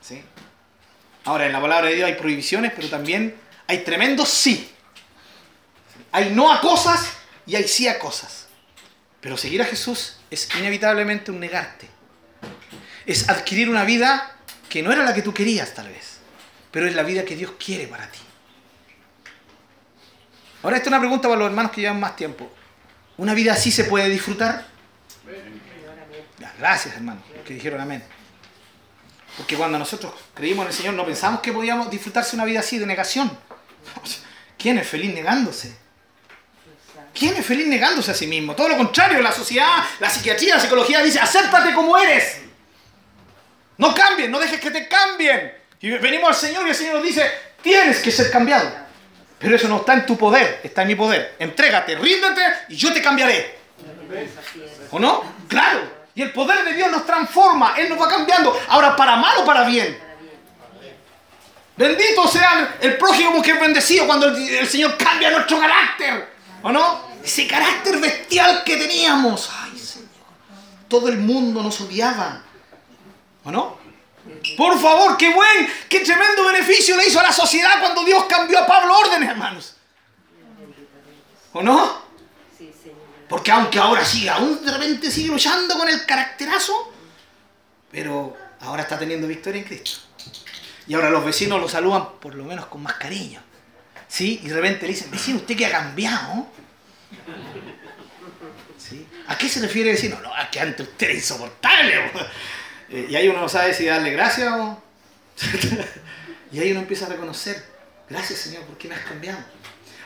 ¿Sí? Ahora, en la palabra de Dios hay prohibiciones, pero también hay tremendos sí. Hay no a cosas y hay sí a cosas. Pero seguir a Jesús es inevitablemente un negarte. Es adquirir una vida que no era la que tú querías tal vez, pero es la vida que Dios quiere para ti. Ahora, esta es una pregunta para los hermanos que llevan más tiempo. ¿Una vida así se puede disfrutar? Gracias, hermano, que dijeron amén. Porque cuando nosotros creímos en el Señor no pensamos que podíamos disfrutarse una vida así de negación. ¿Quién es feliz negándose? ¿Quién es feliz negándose a sí mismo? Todo lo contrario, la sociedad, la psiquiatría, la psicología dice, acéptate como eres. No cambien, no dejes que te cambien. Y venimos al Señor y el Señor nos dice, tienes que ser cambiado. Pero eso no está en tu poder, está en mi poder. Entrégate, ríndete y yo te cambiaré. ¿O no? Claro. Y el poder de Dios nos transforma, Él nos va cambiando. Ahora, para mal o para bien. Bendito sea el prójimo que es bendecido cuando el, Señor cambia nuestro carácter. ¿O no? Ese carácter bestial que teníamos. Ay, Señor. Todo el mundo nos odiaba. ¿O no? Por favor, qué buen, qué tremendo beneficio le hizo a la sociedad cuando Dios cambió a Pablo órdenes, hermanos. ¿O no? Porque aunque ahora sí, aún de repente sigue luchando con el caracterazo, pero ahora está teniendo victoria en Cristo. Y ahora los vecinos lo saludan por lo menos con más cariño. ¿Sí? Y de repente le dicen, vecino, usted que ha cambiado. ¿Sí? ¿A qué se refiere el vecino? No, es que antes usted era insoportable. po". Eh, Y ahí uno no sabe si darle gracias o... y ahí uno empieza a reconocer, gracias Señor, porque me has cambiado.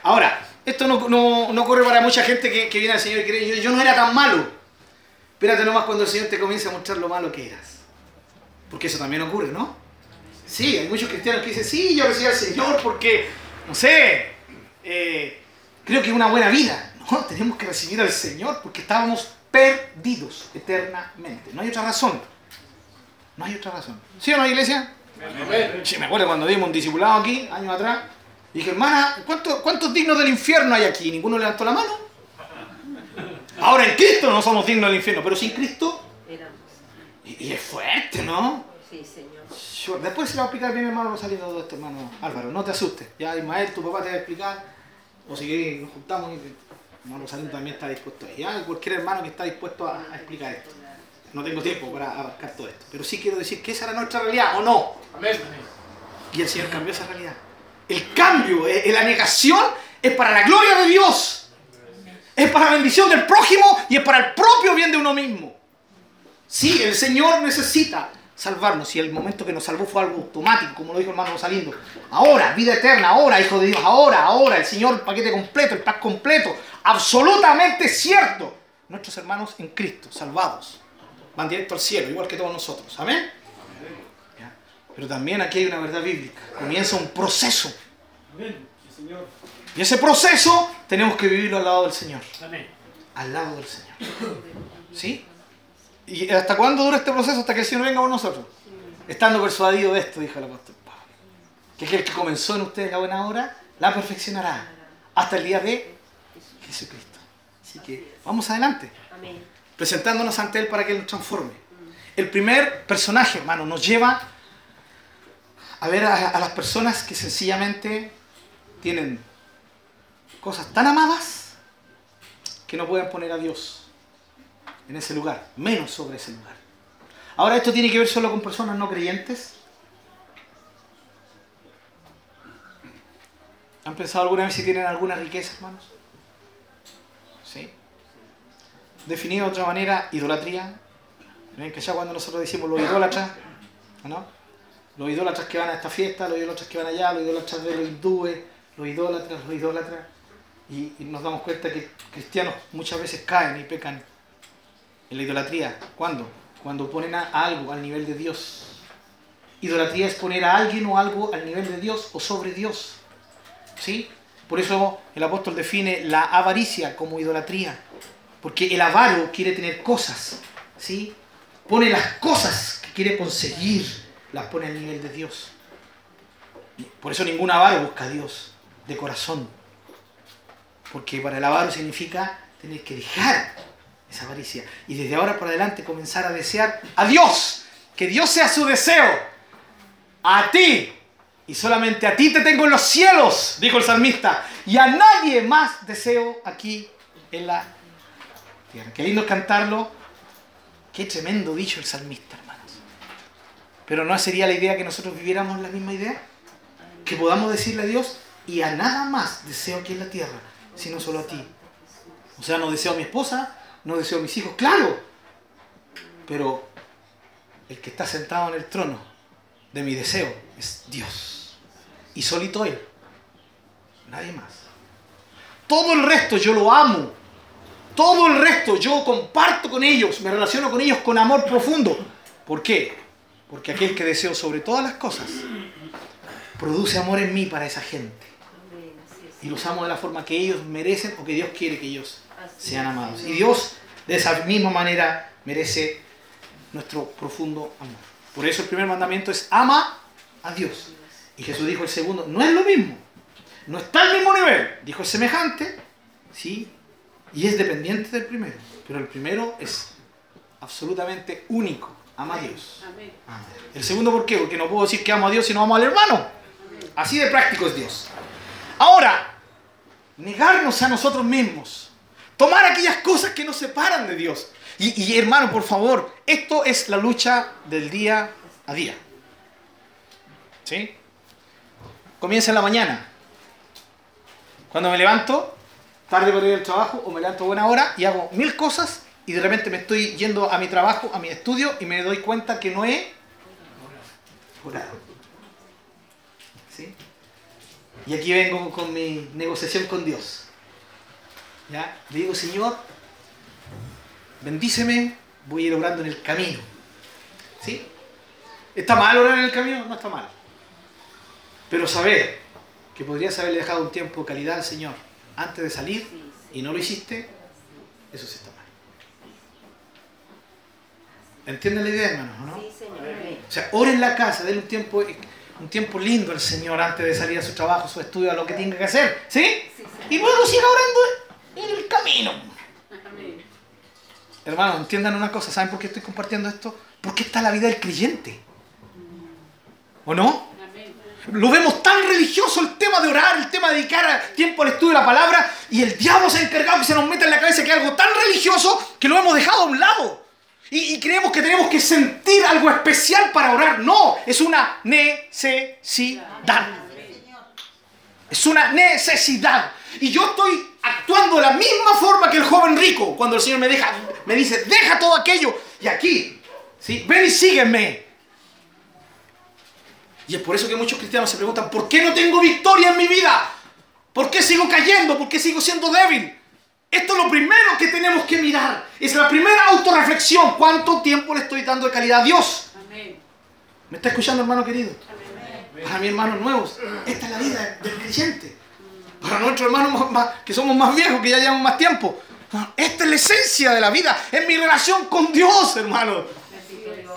Ahora, esto no, no, no ocurre para mucha gente que, que viene al Señor y cree, yo, yo no era tan malo. Espérate nomás cuando el Señor te comience a mostrar lo malo que eras. Porque eso también ocurre, ¿no? Sí, hay muchos cristianos que dicen, sí, yo recibí al Señor porque, no sé, eh, creo que es una buena vida. No, tenemos que recibir al Señor porque estábamos perdidos eternamente. No hay otra razón. No hay otra razón. ¿Sí o no, iglesia? Sí, me acuerdo cuando dimos un discipulado aquí, años atrás. Y dije, hermana, ¿cuántos, ¿cuántos dignos del infierno hay aquí? ¿Ninguno levantó la mano? Ahora en Cristo no somos dignos del infierno, pero sin Cristo. Éramos. Y, y es fuerte, ¿no? Sí, Señor. Después se lo va a explicar bien, hermano, saliendo todo esto, hermano Álvaro. No te asustes. Ya Ismael, tu papá te va a explicar. O si querés, nos juntamos y hermano Saliendo también está dispuesto ahí. Ya cualquier hermano que está dispuesto a, a explicar esto. No tengo tiempo para abarcar todo esto. Pero sí quiero decir que esa era nuestra realidad, ¿o no? Y el Señor cambió esa realidad. El cambio, eh, la negación es para la gloria de Dios. Es para la bendición del prójimo y es para el propio bien de uno mismo. Sí, el Señor necesita salvarnos y el momento que nos salvó fue algo automático, como lo dijo el hermano saliendo. Ahora, vida eterna, ahora, hijo de Dios, ahora, ahora, el Señor, el paquete completo, el pack completo, absolutamente cierto. Nuestros hermanos en Cristo, salvados, van directo al cielo, igual que todos nosotros. Amén. Ya. Pero también aquí hay una verdad bíblica. Comienza un proceso. Y ese proceso tenemos que vivirlo al lado del Señor. Amén. Al lado del Señor. ¿Sí? ¿Y hasta cuándo dura este proceso? Hasta que el Señor venga por nosotros. Estando persuadido de esto, dijo el apóstol Pablo. Que aquel que comenzó en ustedes la buena obra, la perfeccionará. Hasta el día de Jesucristo. Así que vamos adelante. Amén. Presentándonos ante Él para que Él nos transforme. El primer personaje, hermano, nos lleva a ver a, a las personas que sencillamente tienen cosas tan amadas que no pueden poner a Dios en ese lugar, menos sobre ese lugar. Ahora, ¿esto tiene que ver solo con personas no creyentes? ¿Han pensado alguna vez si tienen alguna riqueza, hermanos? ¿Sí? Definido de otra manera, idolatría. ¿Ven que ya cuando nosotros decimos los idólatras, ¿no? Los idólatras que van a esta fiesta, los idólatras que van allá, los idólatras de los hindúes, los idólatras, los idólatras. Y, y nos damos cuenta que cristianos muchas veces caen y pecan en la idolatría. ¿Cuándo? Cuando ponen a algo al nivel de Dios. Idolatría es poner a alguien o algo al nivel de Dios o sobre Dios. ¿Sí? Por eso el apóstol define la avaricia como idolatría. Porque el avaro quiere tener cosas. ¿Sí? Pone las cosas que quiere conseguir, las pone al nivel de Dios. Por eso ningún avaro busca a Dios de corazón. Porque para el avaro significa tener que dejar esa avaricia. Y desde ahora para adelante comenzar a desear a Dios. Que Dios sea su deseo. A ti. Y solamente a ti te tengo en los cielos, dijo el salmista. Y a nadie más deseo aquí en la tierra. Qué lindo cantarlo. Qué tremendo dicho el salmista, hermanos. Pero no sería la idea que nosotros viviéramos la misma idea. Que podamos decirle a Dios, y a nada más deseo aquí en la tierra, sino solo a ti. O sea, no deseo a mi esposa, no deseo a mis hijos, claro. Pero el que está sentado en el trono de mi deseo es Dios. Y solito Él. Nadie más. Todo el resto yo lo amo. Todo el resto yo comparto con ellos, me relaciono con ellos con amor profundo. ¿Por qué? Porque aquel que deseo sobre todas las cosas produce amor en mí para esa gente. Y los amo de la forma que ellos merecen o que Dios quiere que ellos sean amados. Y Dios de esa misma manera merece nuestro profundo amor. Por eso el primer mandamiento es ama a Dios. Y Jesús dijo el segundo, no es lo mismo, no está al mismo nivel. Dijo es semejante, sí, y es dependiente del primero. Pero el primero es absolutamente único. Ama a Dios. Amén. El segundo, ¿por qué? Porque no puedo decir que amo a Dios si no amo al hermano. Así de práctico es Dios. Ahora, negarnos a nosotros mismos. Tomar aquellas cosas que nos separan de Dios. Y, y, hermano, por favor, esto es la lucha del día a día. ¿Sí? Comienza en la mañana. Cuando me levanto, tarde para ir al trabajo, o me levanto buena hora y hago mil cosas y de repente me estoy yendo a mi trabajo, a mi estudio y me doy cuenta que no he orado. ¿Sí? Y aquí vengo con mi negociación con Dios. ¿Ya? Le digo, Señor, bendíceme, voy a ir obrando en el camino. ¿Sí? ¿Está mal orar en el camino? No está mal. Pero saber que podrías haberle dejado un tiempo de calidad al Señor antes de salir y no lo hiciste, eso sí está mal. ¿Entienden la idea, hermanos? o ¿no? Sí, Señor. O sea, ore en la casa, denle un tiempo, un tiempo lindo al Señor antes de salir a su trabajo, a su estudio, a lo que tenga que hacer. ¿Sí? Y luego siga orando en el camino. Amén. Hermanos, entiendan una cosa, ¿saben por qué estoy compartiendo esto? Porque está la vida del creyente. ¿O no? Lo vemos tan religioso el tema de orar, el tema de dedicar tiempo al estudio de la palabra, y el diablo se ha encargado que se nos meta en la cabeza que es algo tan religioso que lo hemos dejado a un lado. Y, y creemos que tenemos que sentir algo especial para orar. No, es una necesidad. Es una necesidad. Y yo estoy actuando de la misma forma que el joven rico cuando el Señor me deja, me dice, deja todo aquello. Y aquí, ¿sí? ven y sígueme. Y es por eso que muchos cristianos se preguntan, ¿por qué no tengo victoria en mi vida? ¿Por qué sigo cayendo? ¿Por qué sigo siendo débil? Esto es lo primero que tenemos que mirar. Es la primera autorreflexión. ¿Cuánto tiempo le estoy dando de calidad a Dios? Amén. ¿Me está escuchando, hermano querido? Amén. Para mis hermanos nuevos, esta es la vida del creyente. Para nuestros hermanos más- que somos más viejos, que ya llevamos más tiempo. Esta es la esencia de la vida. Es mi relación con Dios, hermano.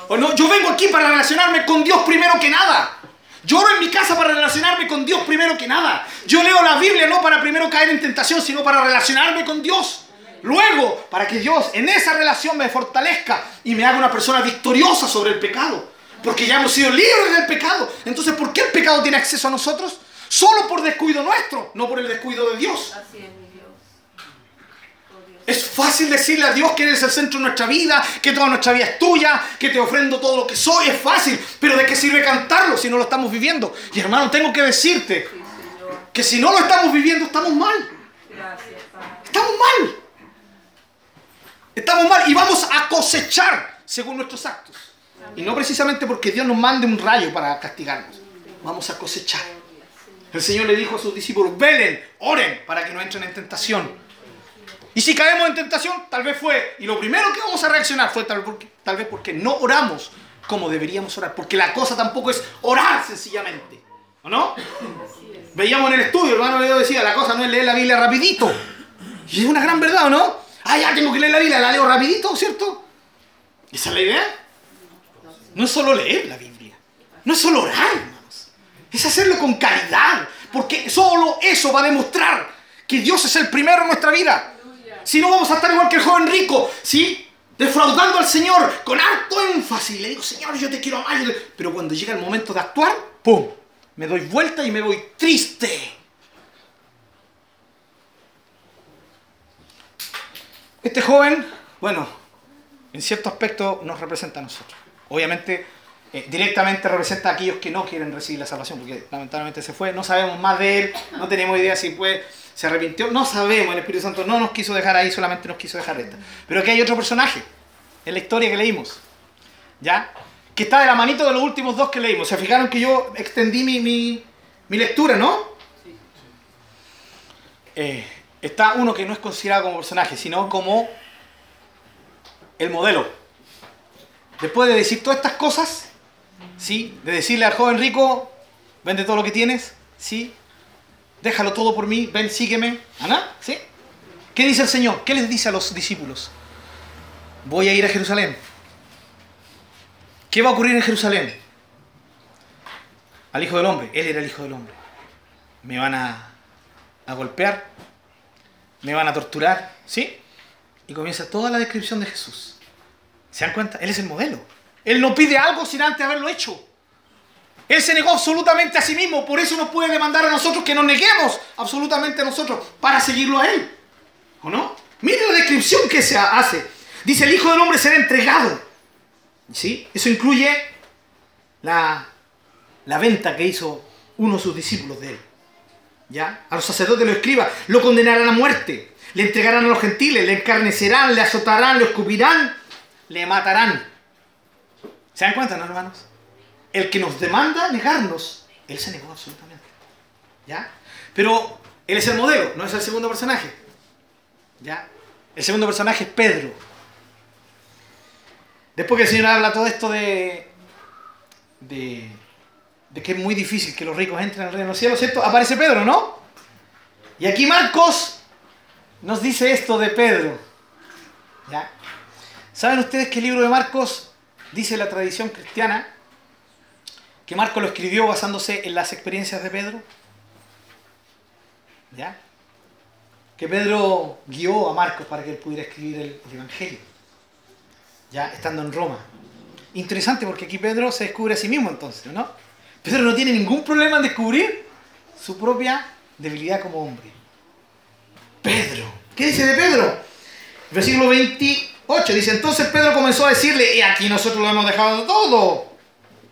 O no, yo vengo aquí para relacionarme con Dios primero que nada. Lloro en mi casa para relacionarme con Dios primero que nada. Yo leo la Biblia no para primero caer en tentación, sino para relacionarme con Dios. Luego, para que Dios en esa relación me fortalezca y me haga una persona victoriosa sobre el pecado. Porque ya hemos sido libres del pecado. Entonces, ¿por qué el pecado tiene acceso a nosotros? Solo por descuido nuestro, no por el descuido de Dios. Así es, mi Dios. Oh, Dios. Es fácil decirle a Dios que eres el centro de nuestra vida, que toda nuestra vida es tuya, que te ofrendo todo lo que soy, es fácil. Pero ¿de qué sirve cantarlo si no lo estamos viviendo? Y hermano, tengo que decirte que si no lo estamos viviendo, estamos mal. Estamos mal. Estamos mal y vamos a cosechar según nuestros actos. Y no precisamente porque Dios nos mande un rayo para castigarnos. Vamos a cosechar. El Señor le dijo a sus discípulos, velen, oren para que no entren en tentación. Y si caemos en tentación, tal vez fue, y lo primero que vamos a reaccionar fue tal, vez porque- no oramos como deberíamos orar. Porque la cosa tampoco es orar sencillamente. ¿O no? Veíamos en el estudio, hermano Leo decía, la cosa no es leer la Biblia rapidito. Y es una gran verdad, ¿o no? Ah, ya tengo que leer la Biblia, la leo rapidito, ¿cierto? ¿Esa es la idea? No es solo leer la Biblia. No es solo orar, hermanos. Es hacerlo con caridad. Porque solo eso va a demostrar que Dios es el primero en nuestra vida. Si no, vamos a estar igual que el joven rico, ¿sí? Defraudando al Señor con harto énfasis. Le digo, Señor, yo te quiero amar. yo te-". Pero cuando llega el momento de actuar, ¡pum! Me doy vuelta y me voy triste. Este joven, bueno, en cierto aspecto nos representa a nosotros. Obviamente, eh, directamente representa a aquellos que no quieren recibir la salvación, porque lamentablemente se fue. No sabemos más de él, no tenemos idea si fue, se arrepintió, no sabemos. El Espíritu Santo no nos quiso dejar ahí, solamente nos quiso dejar esta. Pero aquí hay otro personaje, en la historia que leímos, ¿ya? Que está de la manito de los últimos dos que leímos. Se fijaron que yo extendí mi, mi, mi lectura, ¿no? Eh, está uno que no es considerado como personaje, sino como el modelo. Después de decir todas estas cosas, ¿sí? De decirle al joven rico, vende todo lo que tienes, ¿sí? Déjalo todo por mí, ven, sígueme. ¿Ana? ¿Sí? ¿Qué dice el Señor? ¿Qué les dice a los discípulos? Voy a ir a Jerusalén. ¿Qué va a ocurrir en Jerusalén? Al Hijo del Hombre. Él era el Hijo del Hombre. Me van a, a golpear, me van a torturar, ¿sí? Y comienza toda la descripción de Jesús. ¿Se dan cuenta? Él es el modelo. Él no pide algo sin antes haberlo hecho. Él se negó absolutamente a sí mismo, por eso nos puede demandar a nosotros que nos neguemos absolutamente a nosotros para seguirlo a Él. ¿O no? Miren la descripción que se hace. Dice, el Hijo del Hombre será entregado. ¿Sí? Eso incluye la, la venta que hizo uno de sus discípulos de Él. ¿Ya? A los sacerdotes lo escriba, lo condenarán a muerte, le entregarán a los gentiles, le encarnecerán, le azotarán, lo escupirán, le matarán. ¿Se dan cuenta, no, hermanos? El que nos demanda negarnos, él se negó absolutamente. ¿Ya? Pero él es el modelo, no es el segundo personaje. ¿Ya? El segundo personaje es Pedro. Después que el Señor habla todo esto de, de, de que es muy difícil que los ricos entren al reino de los cielos, ¿cierto? Aparece Pedro, ¿no? Y aquí Marcos nos dice esto de Pedro. ¿Ya? ¿Saben ustedes que el libro de Marcos dice la tradición cristiana que Marcos lo escribió basándose en las experiencias de Pedro? ¿Ya? Que Pedro guió a Marcos para que él pudiera escribir el, el Evangelio. Ya, estando en Roma. Interesante porque aquí Pedro se descubre a sí mismo entonces, ¿no? Pedro no tiene ningún problema en descubrir su propia debilidad como hombre. Pedro. ¿Qué dice de Pedro? Versículo 28 dice, entonces Pedro comenzó a decirle, y aquí nosotros lo hemos dejado todo.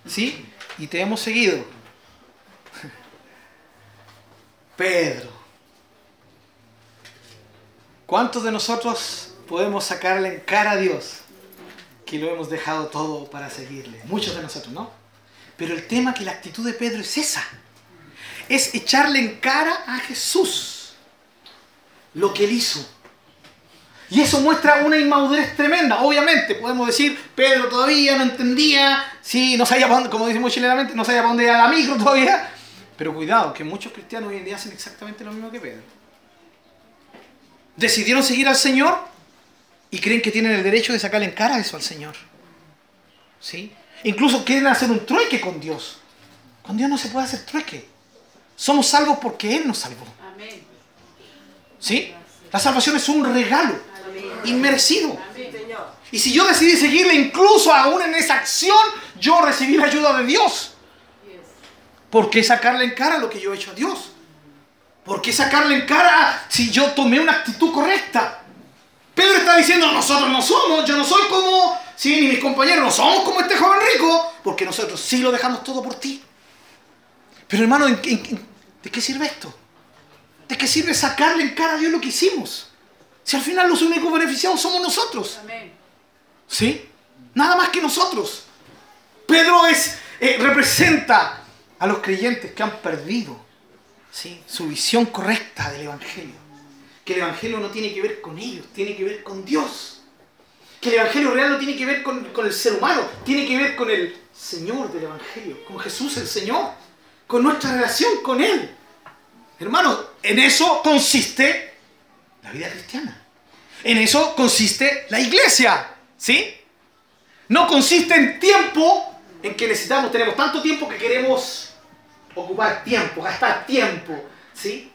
¿Sí? Y te hemos seguido. Pedro. ¿Cuántos de nosotros podemos sacarle en cara a Dios que lo hemos dejado todo para seguirle? Muchos de nosotros, ¿no? Pero el tema que la actitud de Pedro es esa. Es echarle en cara a Jesús lo que él hizo. Y eso muestra una inmadurez tremenda. Obviamente, podemos decir, Pedro todavía no entendía, sí, no sabía para dónde, como decimos chilenamente, no sabía para dónde era la micro todavía. Pero cuidado, que muchos cristianos hoy en día hacen exactamente lo mismo que Pedro. Decidieron seguir al Señor y creen que tienen el derecho de sacarle en cara eso al Señor. ¿Sí? Incluso quieren hacer un trueque con Dios. Con Dios no se puede hacer trueque. Somos salvos porque Él nos salvó. Amén. ¿Sí? La salvación es un regalo inmerecido. Y si yo decidí seguirle incluso aún en esa acción, yo recibí la ayuda de Dios. ¿Por qué sacarle en cara lo que yo he hecho a Dios? ¿Por qué sacarle en cara si yo tomé una actitud correcta? Pedro está diciendo, nosotros no somos, yo no soy como, sí, ni mis compañeros no somos como este joven rico, porque nosotros sí lo dejamos todo por ti. Pero hermano, ¿en- en- en- ¿de qué sirve esto? ¿De qué sirve sacarle en cara a Dios lo que hicimos? Si al final los únicos beneficiados somos nosotros. Amén. ¿Sí? Nada más que nosotros. Pedro es, eh, representa a los creyentes que han perdido ¿sí? su visión correcta del Evangelio. Que el Evangelio no tiene que ver con ellos, tiene que ver con Dios. Que el Evangelio real no tiene que ver con, con el ser humano, tiene que ver con el Señor del Evangelio, con Jesús el Señor, con nuestra relación con Él. Hermanos, en eso consiste la vida cristiana. En eso consiste la iglesia, ¿sí? No consiste en tiempo en que necesitamos, tenemos tanto tiempo que queremos ocupar tiempo, gastar tiempo, ¿sí?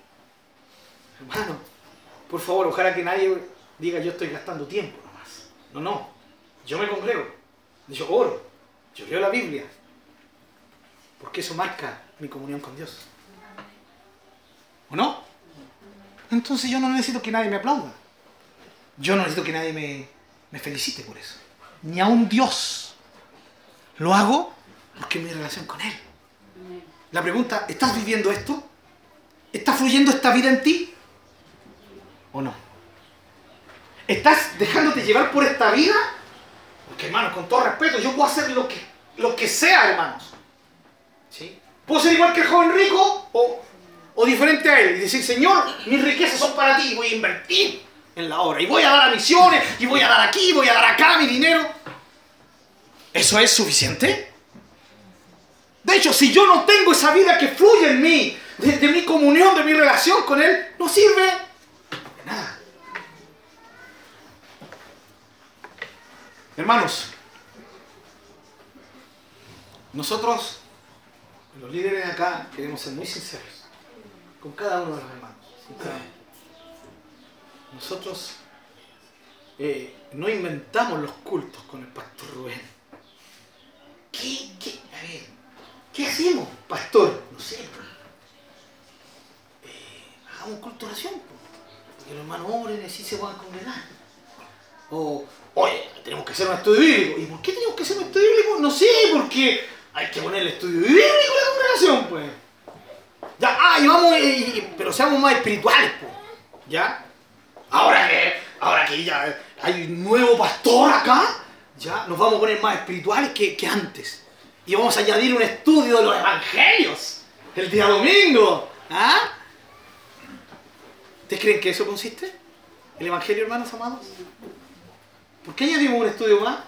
Hermano, por favor, ojalá que nadie diga yo estoy gastando tiempo nomás. No, no. Yo me congrego, yo oro, yo leo la Biblia, porque eso marca mi comunión con Dios. ¿O no? Entonces yo no necesito que nadie me aplauda. Yo no necesito que nadie me, felicite por eso. Ni a un Dios. Lo hago porque es mi relación con Él. La pregunta, ¿estás viviendo esto? ¿Está fluyendo esta vida en ti? ¿O no? ¿Estás dejándote llevar por esta vida? Porque hermanos, con todo respeto, yo puedo hacer lo que, lo que sea, hermanos. ¿Sí? Puedo ser igual que el joven rico o, o diferente a él y decir, Señor, mis riquezas son para ti y voy a invertir en la obra. Y voy a dar a misiones, y voy a dar aquí, voy a dar acá mi dinero. ¿Eso es suficiente? De hecho, si yo no tengo esa vida que fluye en mí, de, de mi comunión, de mi relación con Él, no sirve de nada. Hermanos, nosotros, los líderes de acá, queremos ser muy sinceros con cada uno de los hermanos. Nosotros eh, no inventamos los cultos con el pastor Rubén. ¿Qué, qué, a ver, ¿qué hacemos, pastor? No sé. Eh, hagamos un culto de oración. pues. Que los hermanos oren y así se puedan congregar. O, oye, tenemos que hacer un estudio bíblico. ¿Y por qué tenemos que hacer un estudio bíblico? No sé, porque hay que poner el estudio bíblico en la congregación, pues. Ya, ah, y vamos, pero seamos más espirituales, pues. ¿Ya? Ahora que, ahora que ya hay un nuevo pastor acá, ya nos vamos a poner más espirituales que, que antes. Y vamos a añadir un estudio de los evangelios el día domingo. ¿Ah? ¿Ustedes creen que eso consiste? ¿El evangelio, hermanos amados? ¿Por qué añadimos un estudio más?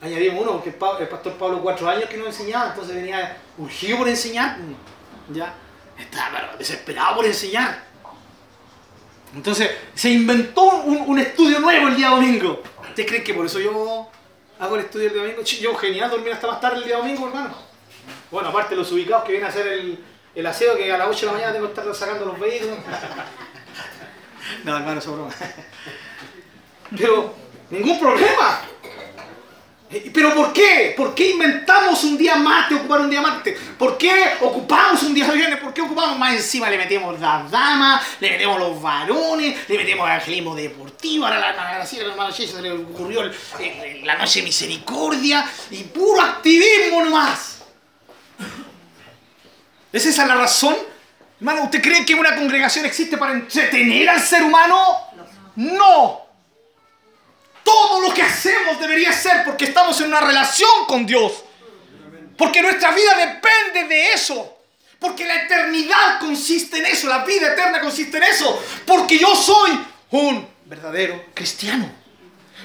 Añadimos uno porque el, pa- el pastor Pablo cuatro años que nos enseñaba, entonces venía urgido por enseñar. Ya, estaba desesperado por enseñar. Entonces se inventó un, un estudio nuevo el día domingo. ¿Ustedes creen que por eso yo hago el estudio el día domingo? Yo genial dormir hasta más tarde el día domingo, hermano. Bueno, aparte los ubicados que vienen a hacer el, el aseo que a las 8 de la mañana tengo que estar sacando los vehículos. No, hermano, eso es broma. Pero ningún problema. ¿Pero por qué? ¿Por qué inventamos un día martes, ocupar un día martes? ¿Por qué ocupamos un día viernes? ¿Por qué ocupamos más encima? Le metemos las damas, le metemos los varones, le metemos evangelismo deportivo, ahora la, la, la, Chicho se le ocurrió el- el- la noche de misericordia y puro activismo nomás. ¿Es esa la razón? Hermano, ¿usted cree que una congregación existe para entretener al ser humano? No. Todo lo que hacemos debería ser porque estamos en una relación con Dios. Porque nuestra vida depende de eso. Porque la eternidad consiste en eso. La vida eterna consiste en eso. Porque yo soy un verdadero cristiano.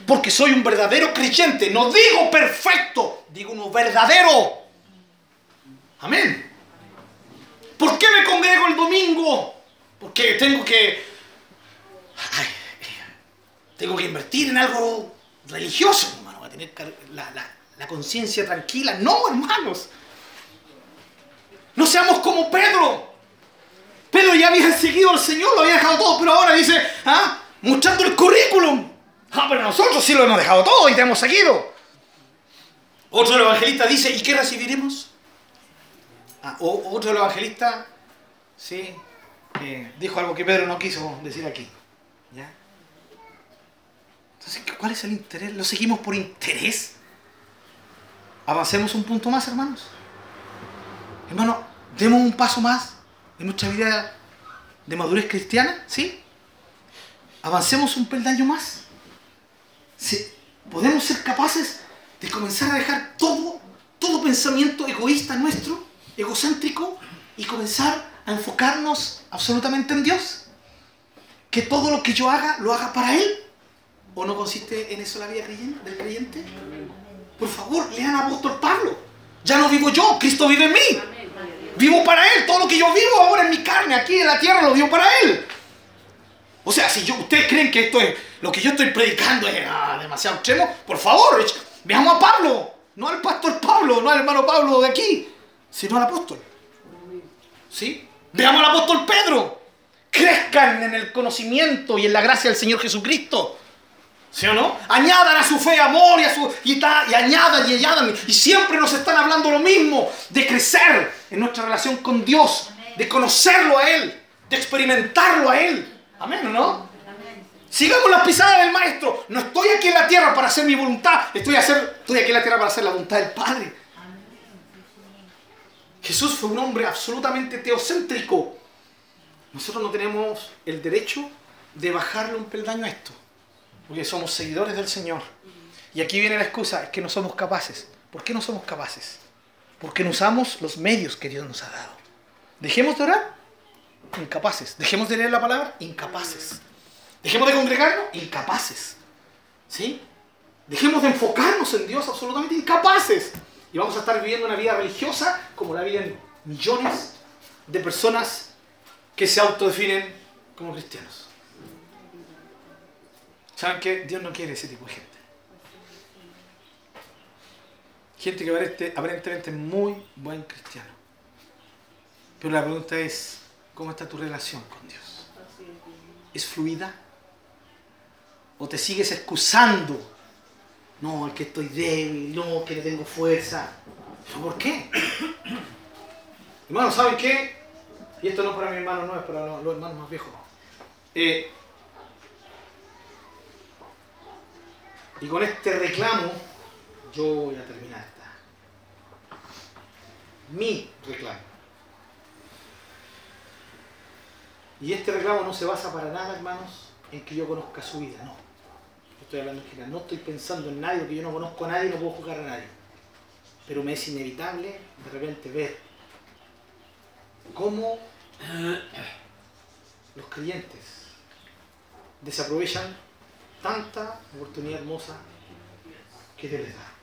Porque soy un verdadero creyente. No digo perfecto, digo uno verdadero. Amén. ¿Por qué me congrego el domingo? Porque tengo que... Ay, tengo que invertir en algo religioso, hermano, para tener la, la- la conciencia tranquila. No, hermanos. No seamos como Pedro. Pedro ya había seguido al Señor, lo había dejado todo, pero ahora dice, ¿ah? Mostrando el currículum. Ah, pero nosotros sí lo hemos dejado todo y te hemos seguido. Otro evangelista dice, ¿y qué recibiremos? Ah, o- otro evangelista, sí, eh, dijo algo que Pedro no quiso decir aquí. ¿Cuál es el interés? ¿Lo seguimos por interés? Avancemos un punto más, hermanos. Hermano, demos un paso más en nuestra vida de madurez cristiana, ¿sí? Avancemos un peldaño más. Sí, Podemos ser capaces de comenzar a dejar todo, todo pensamiento egoísta nuestro, egocéntrico, y comenzar a enfocarnos absolutamente en Dios. Que todo lo que yo haga, lo haga para Él. ¿O no consiste en eso la vida del creyente? Por favor, lean a apóstol Pablo. Ya no vivo yo, Cristo vive en mí. Vivo para Él. Todo lo que yo vivo ahora en mi carne, aquí en la tierra, lo vivo para Él. O sea, si yo, ustedes creen que esto es lo que yo estoy predicando es ah, demasiado extremo, por favor, veamos a Pablo. No al pastor Pablo, no al hermano Pablo de aquí, sino al apóstol. ¿Sí? Veamos al apóstol Pedro. Crezcan en el conocimiento y en la gracia del Señor Jesucristo. ¿Sí o no? Añadan a su fe amor y, a su, y, y añadan y añadan. Y siempre nos están hablando lo mismo, de crecer en nuestra relación con Dios, de conocerlo a Él, de experimentarlo a Él. Amén, ¿o no? Sigamos las pisadas del Maestro. No estoy aquí en la tierra para hacer mi voluntad, estoy aquí en la tierra para hacer la voluntad del Padre. Jesús fue un hombre absolutamente teocéntrico. Nosotros no tenemos el derecho de bajarle un peldaño a esto, porque somos seguidores del Señor. Y aquí viene la excusa, es que no somos capaces. ¿Por qué no somos capaces? Porque no usamos los medios que Dios nos ha dado. Dejemos de orar, incapaces. Dejemos de leer la palabra, incapaces. Dejemos de congregarnos, incapaces. ¿Sí? Dejemos de enfocarnos en Dios, absolutamente incapaces. Y vamos a estar viviendo una vida religiosa como la viven millones de personas que se autodefinen como cristianos. ¿Saben qué? Dios no quiere ese tipo de gente. Gente que aparente- aparentemente muy buen cristiano. Pero la pregunta es, ¿cómo está tu relación con Dios? ¿Es fluida? ¿O te sigues excusando? No, es que estoy débil, no, que no tengo fuerza. ¿Pero por qué? Hermanos, ¿saben qué? Y esto no es para mi hermano, no es para los hermanos más viejos. Eh, y con este reclamo, yo voy a terminar esta. Mi reclamo. Y este reclamo no se basa para nada, hermanos, en que yo conozca su vida, no. Estoy hablando en general, no estoy pensando en nadie, porque yo no conozco a nadie y no puedo juzgar a nadie. Pero me es inevitable de repente ver cómo los creyentes desaprovechan tanta oportunidad hermosa que Dios les da.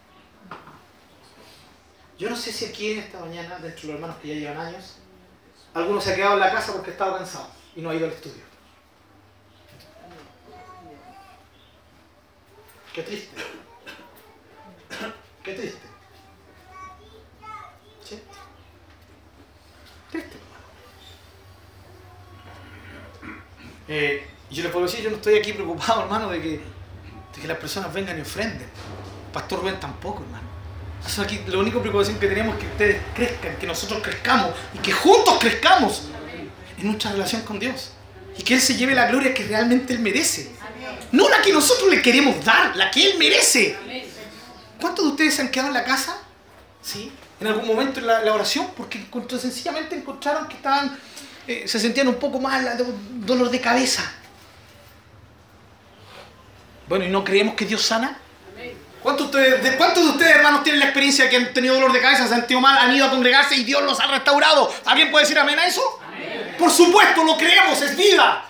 Yo no sé si aquí en esta mañana, dentro de los hermanos que ya llevan años, alguno se ha quedado en la casa porque estaba cansado y no ha ido al estudio. Qué triste. Qué triste. ¿Sí? Triste, hermano. Eh, yo les puedo decir, yo no estoy aquí preocupado, hermano, de que, de que las personas vengan y ofrenden. Pastor Rubén tampoco, hermano. Aquí, la única preocupación que tenemos es que ustedes crezcan, que nosotros crezcamos y que juntos crezcamos en nuestra relación con Dios. Y que Él se lleve la gloria que realmente Él merece. No la que nosotros le queremos dar, la que Él merece. ¿Cuántos de ustedes se han quedado en la casa? ¿Sí? En algún momento en la, oración, porque sencillamente encontraron que estaban, eh, se sentían un poco mal, dolor de cabeza. Bueno, ¿y no creemos que Dios sana? ¿Cuántos de, ustedes, de, ¿Cuántos de ustedes, hermanos, tienen la experiencia que han tenido dolor de cabeza, se han sentido mal, han ido a congregarse y Dios los ha restaurado? ¿Alguien puede decir amén a eso? Por supuesto, lo creemos, es vida.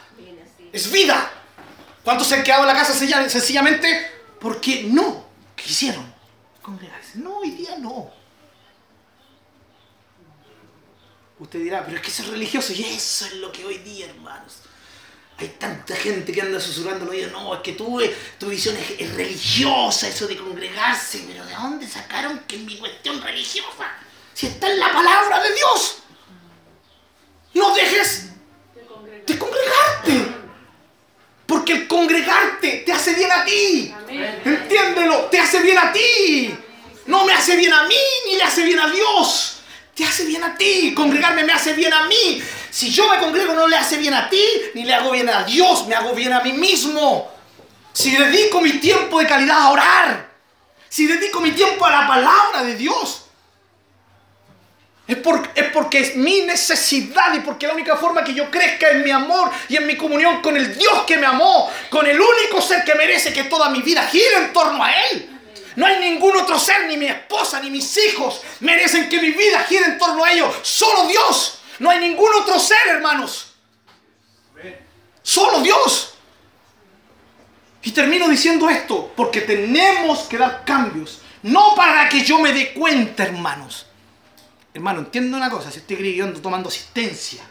Es vida. ¿Cuántos se han quedado en la casa sencilla- sencillamente porque no quisieron congregarse? No, hoy día no. Usted dirá, pero es que eso es religioso y eso es lo que hoy día, hermanos. Hay tanta gente que anda susurrando oído, no, es que tú, tu visión es, es religiosa, eso de congregarse, pero ¿de dónde sacaron que es mi cuestión religiosa? Si está en la palabra de Dios. No dejes de congregarte. Porque el congregarte te hace bien a ti. Entiéndelo, te hace bien a ti. No me hace bien a mí ni le hace bien a Dios. Te hace bien a ti. Congregarme me hace bien a mí. Si yo me congrego no le hace bien a ti ni le hago bien a Dios, me hago bien a mí mismo. Si dedico mi tiempo de calidad a orar, si dedico mi tiempo a la palabra de Dios, es, por- es porque es mi necesidad y porque la única forma que yo crezca en mi amor y en mi comunión con el Dios que me amó, con el único ser que merece que toda mi vida gire en torno a Él. No hay ningún otro ser, ni mi esposa, ni mis hijos merecen que mi vida gire en torno a ellos. Solo Dios. No hay ningún otro ser, hermanos. Solo Dios. Y termino diciendo esto, porque tenemos que dar cambios. No para que yo me dé cuenta, hermanos. Hermano, entiendo una cosa, si usted cree que yo ando tomando asistencia,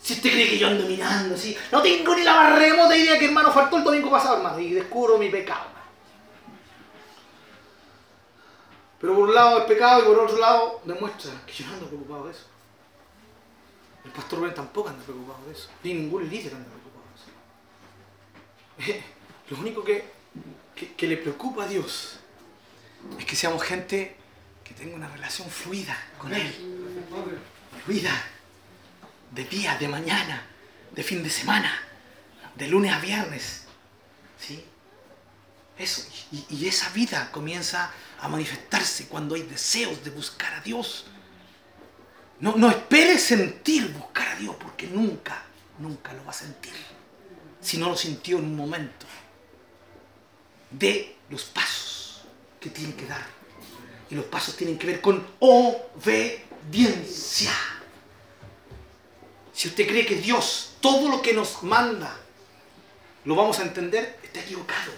si usted cree que yo ando mirando así, no tengo ni la más remota idea que hermano faltó el domingo pasado, hermano, y descubro mi pecado. Pero por un lado es pecado y por otro lado demuestra que yo no ando preocupado de eso. El pastor Ben tampoco anda preocupado de eso, ni ningún líder anda preocupado de eso. Lo único que, que, le preocupa a Dios es que seamos gente que tenga una relación fluida con Él. Fluida. De día, de mañana, de fin de semana, de lunes a viernes. ¿Sí? Eso. Y esa vida comienza a manifestarse cuando hay deseos de buscar a Dios. No, no esperes sentir buscar a Dios porque nunca, nunca lo va a sentir. Si no lo sintió en un momento. De los pasos que tiene que dar. Y los pasos tienen que ver con obediencia. Si usted cree que Dios, todo lo que nos manda, lo vamos a entender, está equivocado.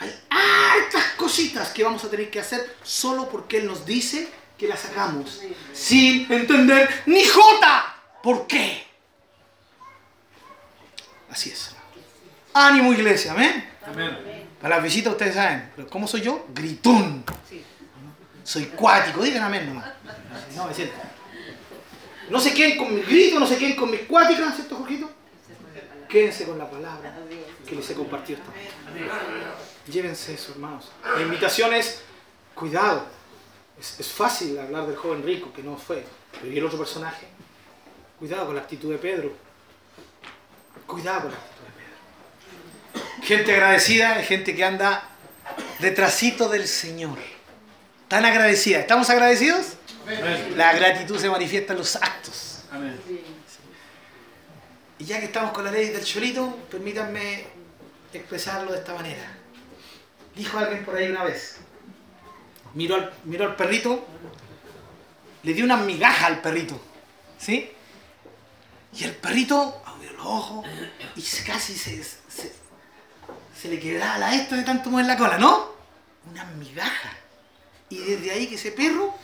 Hay hartas cositas que vamos a tener que hacer solo porque Él nos dice que la sacamos sin entender ni jota. ¿Por qué? Así es. Ánimo iglesia, amén. Para las visitas ustedes saben, pero ¿cómo soy yo? Gritón. Soy cuático, digan amén nomás. No, es cierto. No se queden con mis gritos, no se queden con mis cuáticas, ¿cierto, Jorgito? Quédense con la palabra que les he compartido esta mañana. Llévense eso, hermanos. La invitación es, cuidado. Es, es fácil hablar del joven rico, que no fue, pero ¿y el otro personaje? Cuidado con la actitud de Pedro. Cuidado con la actitud de Pedro. Gente agradecida es gente que anda detrásito del Señor. Tan agradecida. ¿Estamos agradecidos? La gratitud se manifiesta en los actos. Y ya que estamos con la ley del chorito, permítanme expresarlo de esta manera. Dijo alguien por ahí una vez. Miró al, miró perrito, le dio una migaja al perrito. ¿Sí? Y el perrito abrió los ojos y casi se, se, se le quebraba la esta de tanto mover la cola, ¿no? Una migaja. Y desde ahí que ese perro,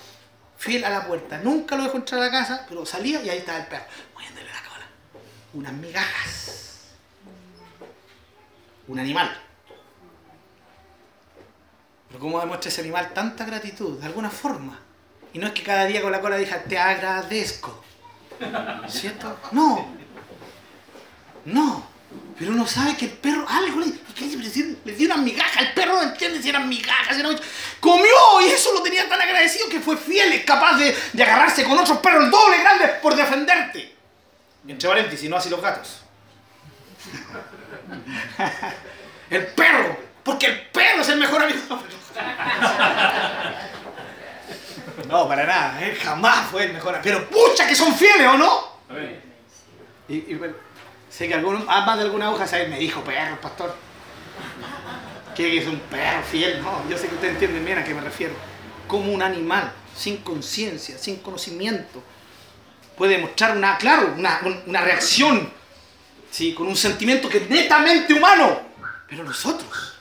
fiel a la puerta, nunca lo dejó entrar a la casa, pero salía y ahí estaba el perro, moviéndole la cola. Unas migajas. Un animal. Pero ¿cómo demuestra ese animal tanta gratitud? De alguna forma. Y no es que cada día con la cola diga, te agradezco. ¿Cierto? No. No. Pero uno sabe que el perro algo le, ¿qué le, dio una migaja al perro, no entiende si eran migajas, si eran- comió y eso lo tenía tan agradecido que fue fiel, es capaz de, de agarrarse con otros perros el doble grandes por defenderte. Entre paréntesis, no así los gatos. El perro, porque el perro es el mejor amigo. No, para nada, él jamás fue el mejor amigo. Pero pucha que son fieles, ¿o no? Y, y bueno, sé que algunos, ah, más de alguna hoja, ¿sabes? Me dijo perro, pastor. Que es un perro fiel, no. Yo sé que ustedes entienden bien a qué me refiero. Como un animal, sin conciencia, sin conocimiento, puede mostrar una, claro, una, un- una reacción, ¿sí? Con un sentimiento que es netamente humano. Pero nosotros,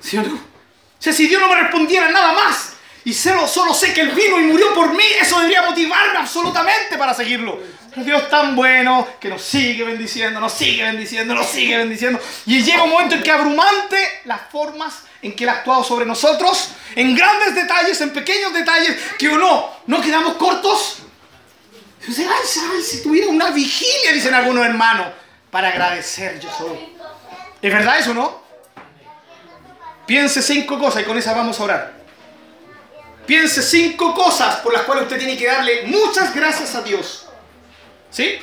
¿sí o no? O sea, si Dios no me respondiera nada más, y solo, solo sé que Él vino y murió por mí, eso debería motivarme absolutamente para seguirlo. Pero Dios tan bueno que nos sigue bendiciendo, nos sigue bendiciendo, nos sigue bendiciendo. Y llega un momento en que abrumante las formas en que Él ha actuado sobre nosotros, en grandes detalles, en pequeños detalles, que o no, no quedamos cortos. Dice, ay, si tuviera una vigilia, dicen algunos hermanos, para agradecer yo solo. ¿Es verdad eso, no? Piense cinco cosas y con esas vamos a orar. Piense cinco cosas por las cuales usted tiene que darle muchas gracias a Dios. ¿Sí?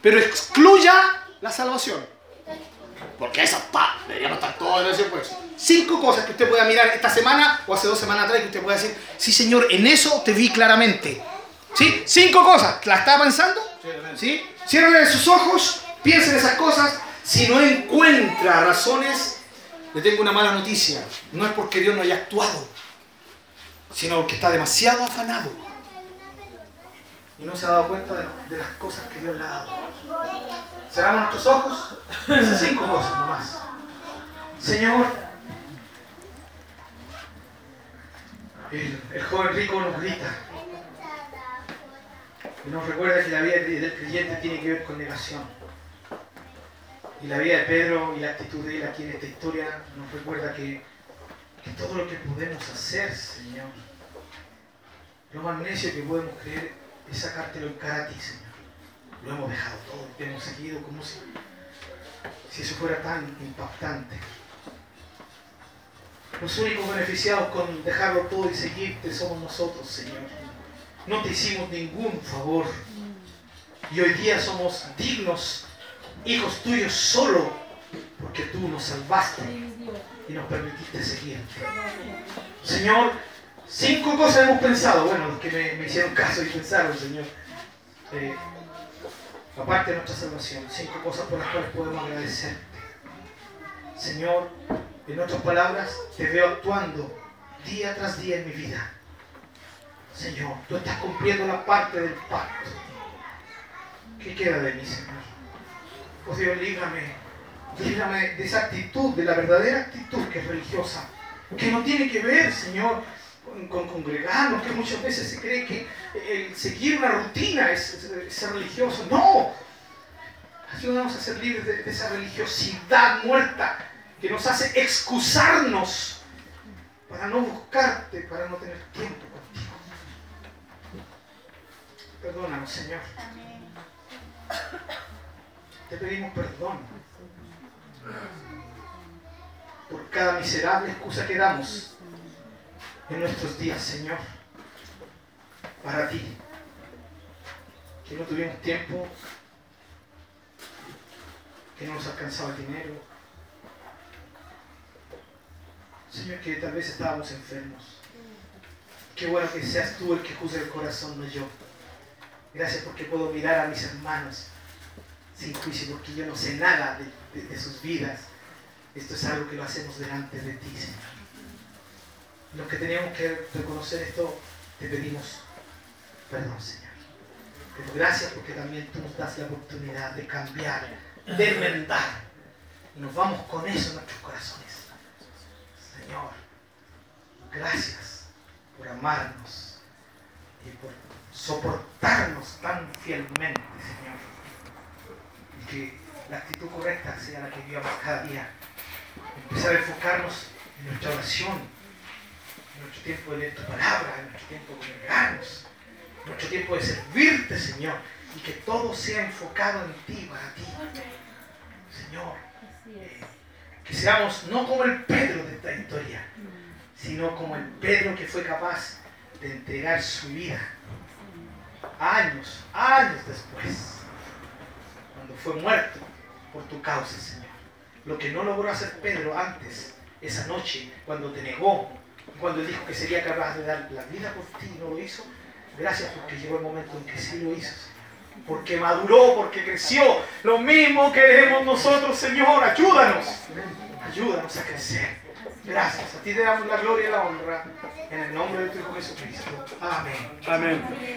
Pero excluya la salvación. Porque esa está, deberíamos estar todos en ese pues. Cinco cosas que usted pueda mirar esta semana o hace dos semanas atrás que usted pueda decir, sí Señor, en eso te vi claramente. ¿Sí? Cinco cosas. ¿La estaba pensando? ¿Sí? Cierre sus ojos, piense en esas cosas. Si no encuentra razones, le tengo una mala noticia. No es porque Dios no haya actuado, sino porque está demasiado afanado. Y no se ha dado cuenta de, de las cosas que Dios le ha dado. Cerramos nuestros ojos. Cinco cosas nomás. Señor, el, el joven rico nos grita. Nos recuerda que la vida del creyente tiene que ver con negación. Y la vida de Pedro y la actitud de él aquí en esta historia nos recuerda que, que todo lo que podemos hacer, Señor, lo más necio que podemos creer es sacártelo en cara a ti, Señor. Lo hemos dejado todo, te hemos seguido como si, si eso fuera tan impactante. Los únicos beneficiados con dejarlo todo y seguirte somos nosotros, Señor. No te hicimos ningún favor. Y hoy día somos dignos, hijos tuyos, solo porque tú nos salvaste y nos permitiste seguirte. Señor, cinco cosas hemos pensado. Bueno, los que me, me hicieron caso y pensaron, Señor. Eh, aparte de nuestra salvación, cinco cosas por las cuales podemos agradecerte. Señor, en otras palabras, te veo actuando día tras día en mi vida. Señor, tú estás cumpliendo la parte del pacto. ¿Qué queda de mí, Señor? Oh Dios, líbrame, líbrame de esa actitud, de la verdadera actitud que es religiosa, que no tiene que ver, Señor, con, con congregarnos, que muchas veces se cree que el seguir una rutina es, ser religioso. No, ayúdanos a ser libres de, esa religiosidad muerta que nos hace excusarnos para no buscarte, para no tener tiempo. Perdónanos, Señor. Te pedimos perdón por cada miserable excusa que damos en nuestros días, Señor, para ti. Que no tuvimos tiempo, que no nos alcanzaba el dinero. Señor, que tal vez estábamos enfermos. Qué bueno que seas tú el que juzga el corazón, no yo. Gracias porque puedo mirar a mis hermanos sin juicio, porque yo no sé nada de, sus vidas. Esto es algo que lo hacemos delante de ti, Señor. Los que teníamos que reconocer esto, te pedimos perdón, Señor. Pero gracias porque también tú nos das la oportunidad de cambiar, de enmendar. Y nos vamos con eso en nuestros corazones. Señor, gracias por amarnos y por soportarnos tan fielmente, Señor. Y que la actitud correcta sea la que vivamos cada día. Empezar a enfocarnos en nuestra oración, en nuestro tiempo de leer tu palabra, en nuestro tiempo de congregarnos, en nuestro tiempo de servirte, Señor. Y que todo sea enfocado en ti, para ti. Señor, eh, que seamos no como el Pedro de esta historia, sino como el Pedro que fue capaz de entregar su vida años, años después, cuando fue muerto por tu causa, Señor. Lo que no logró hacer Pedro antes, esa noche, cuando te negó, cuando dijo que sería capaz de dar la vida por ti y no lo hizo, gracias porque llegó el momento en que sí lo hizo, Señor. Porque maduró, porque creció. Lo mismo queremos nosotros, Señor. Ayúdanos. Ayúdanos a crecer. Gracias. A ti te damos la gloria y la honra. En el nombre de tu Hijo Jesucristo. Amén. Amén.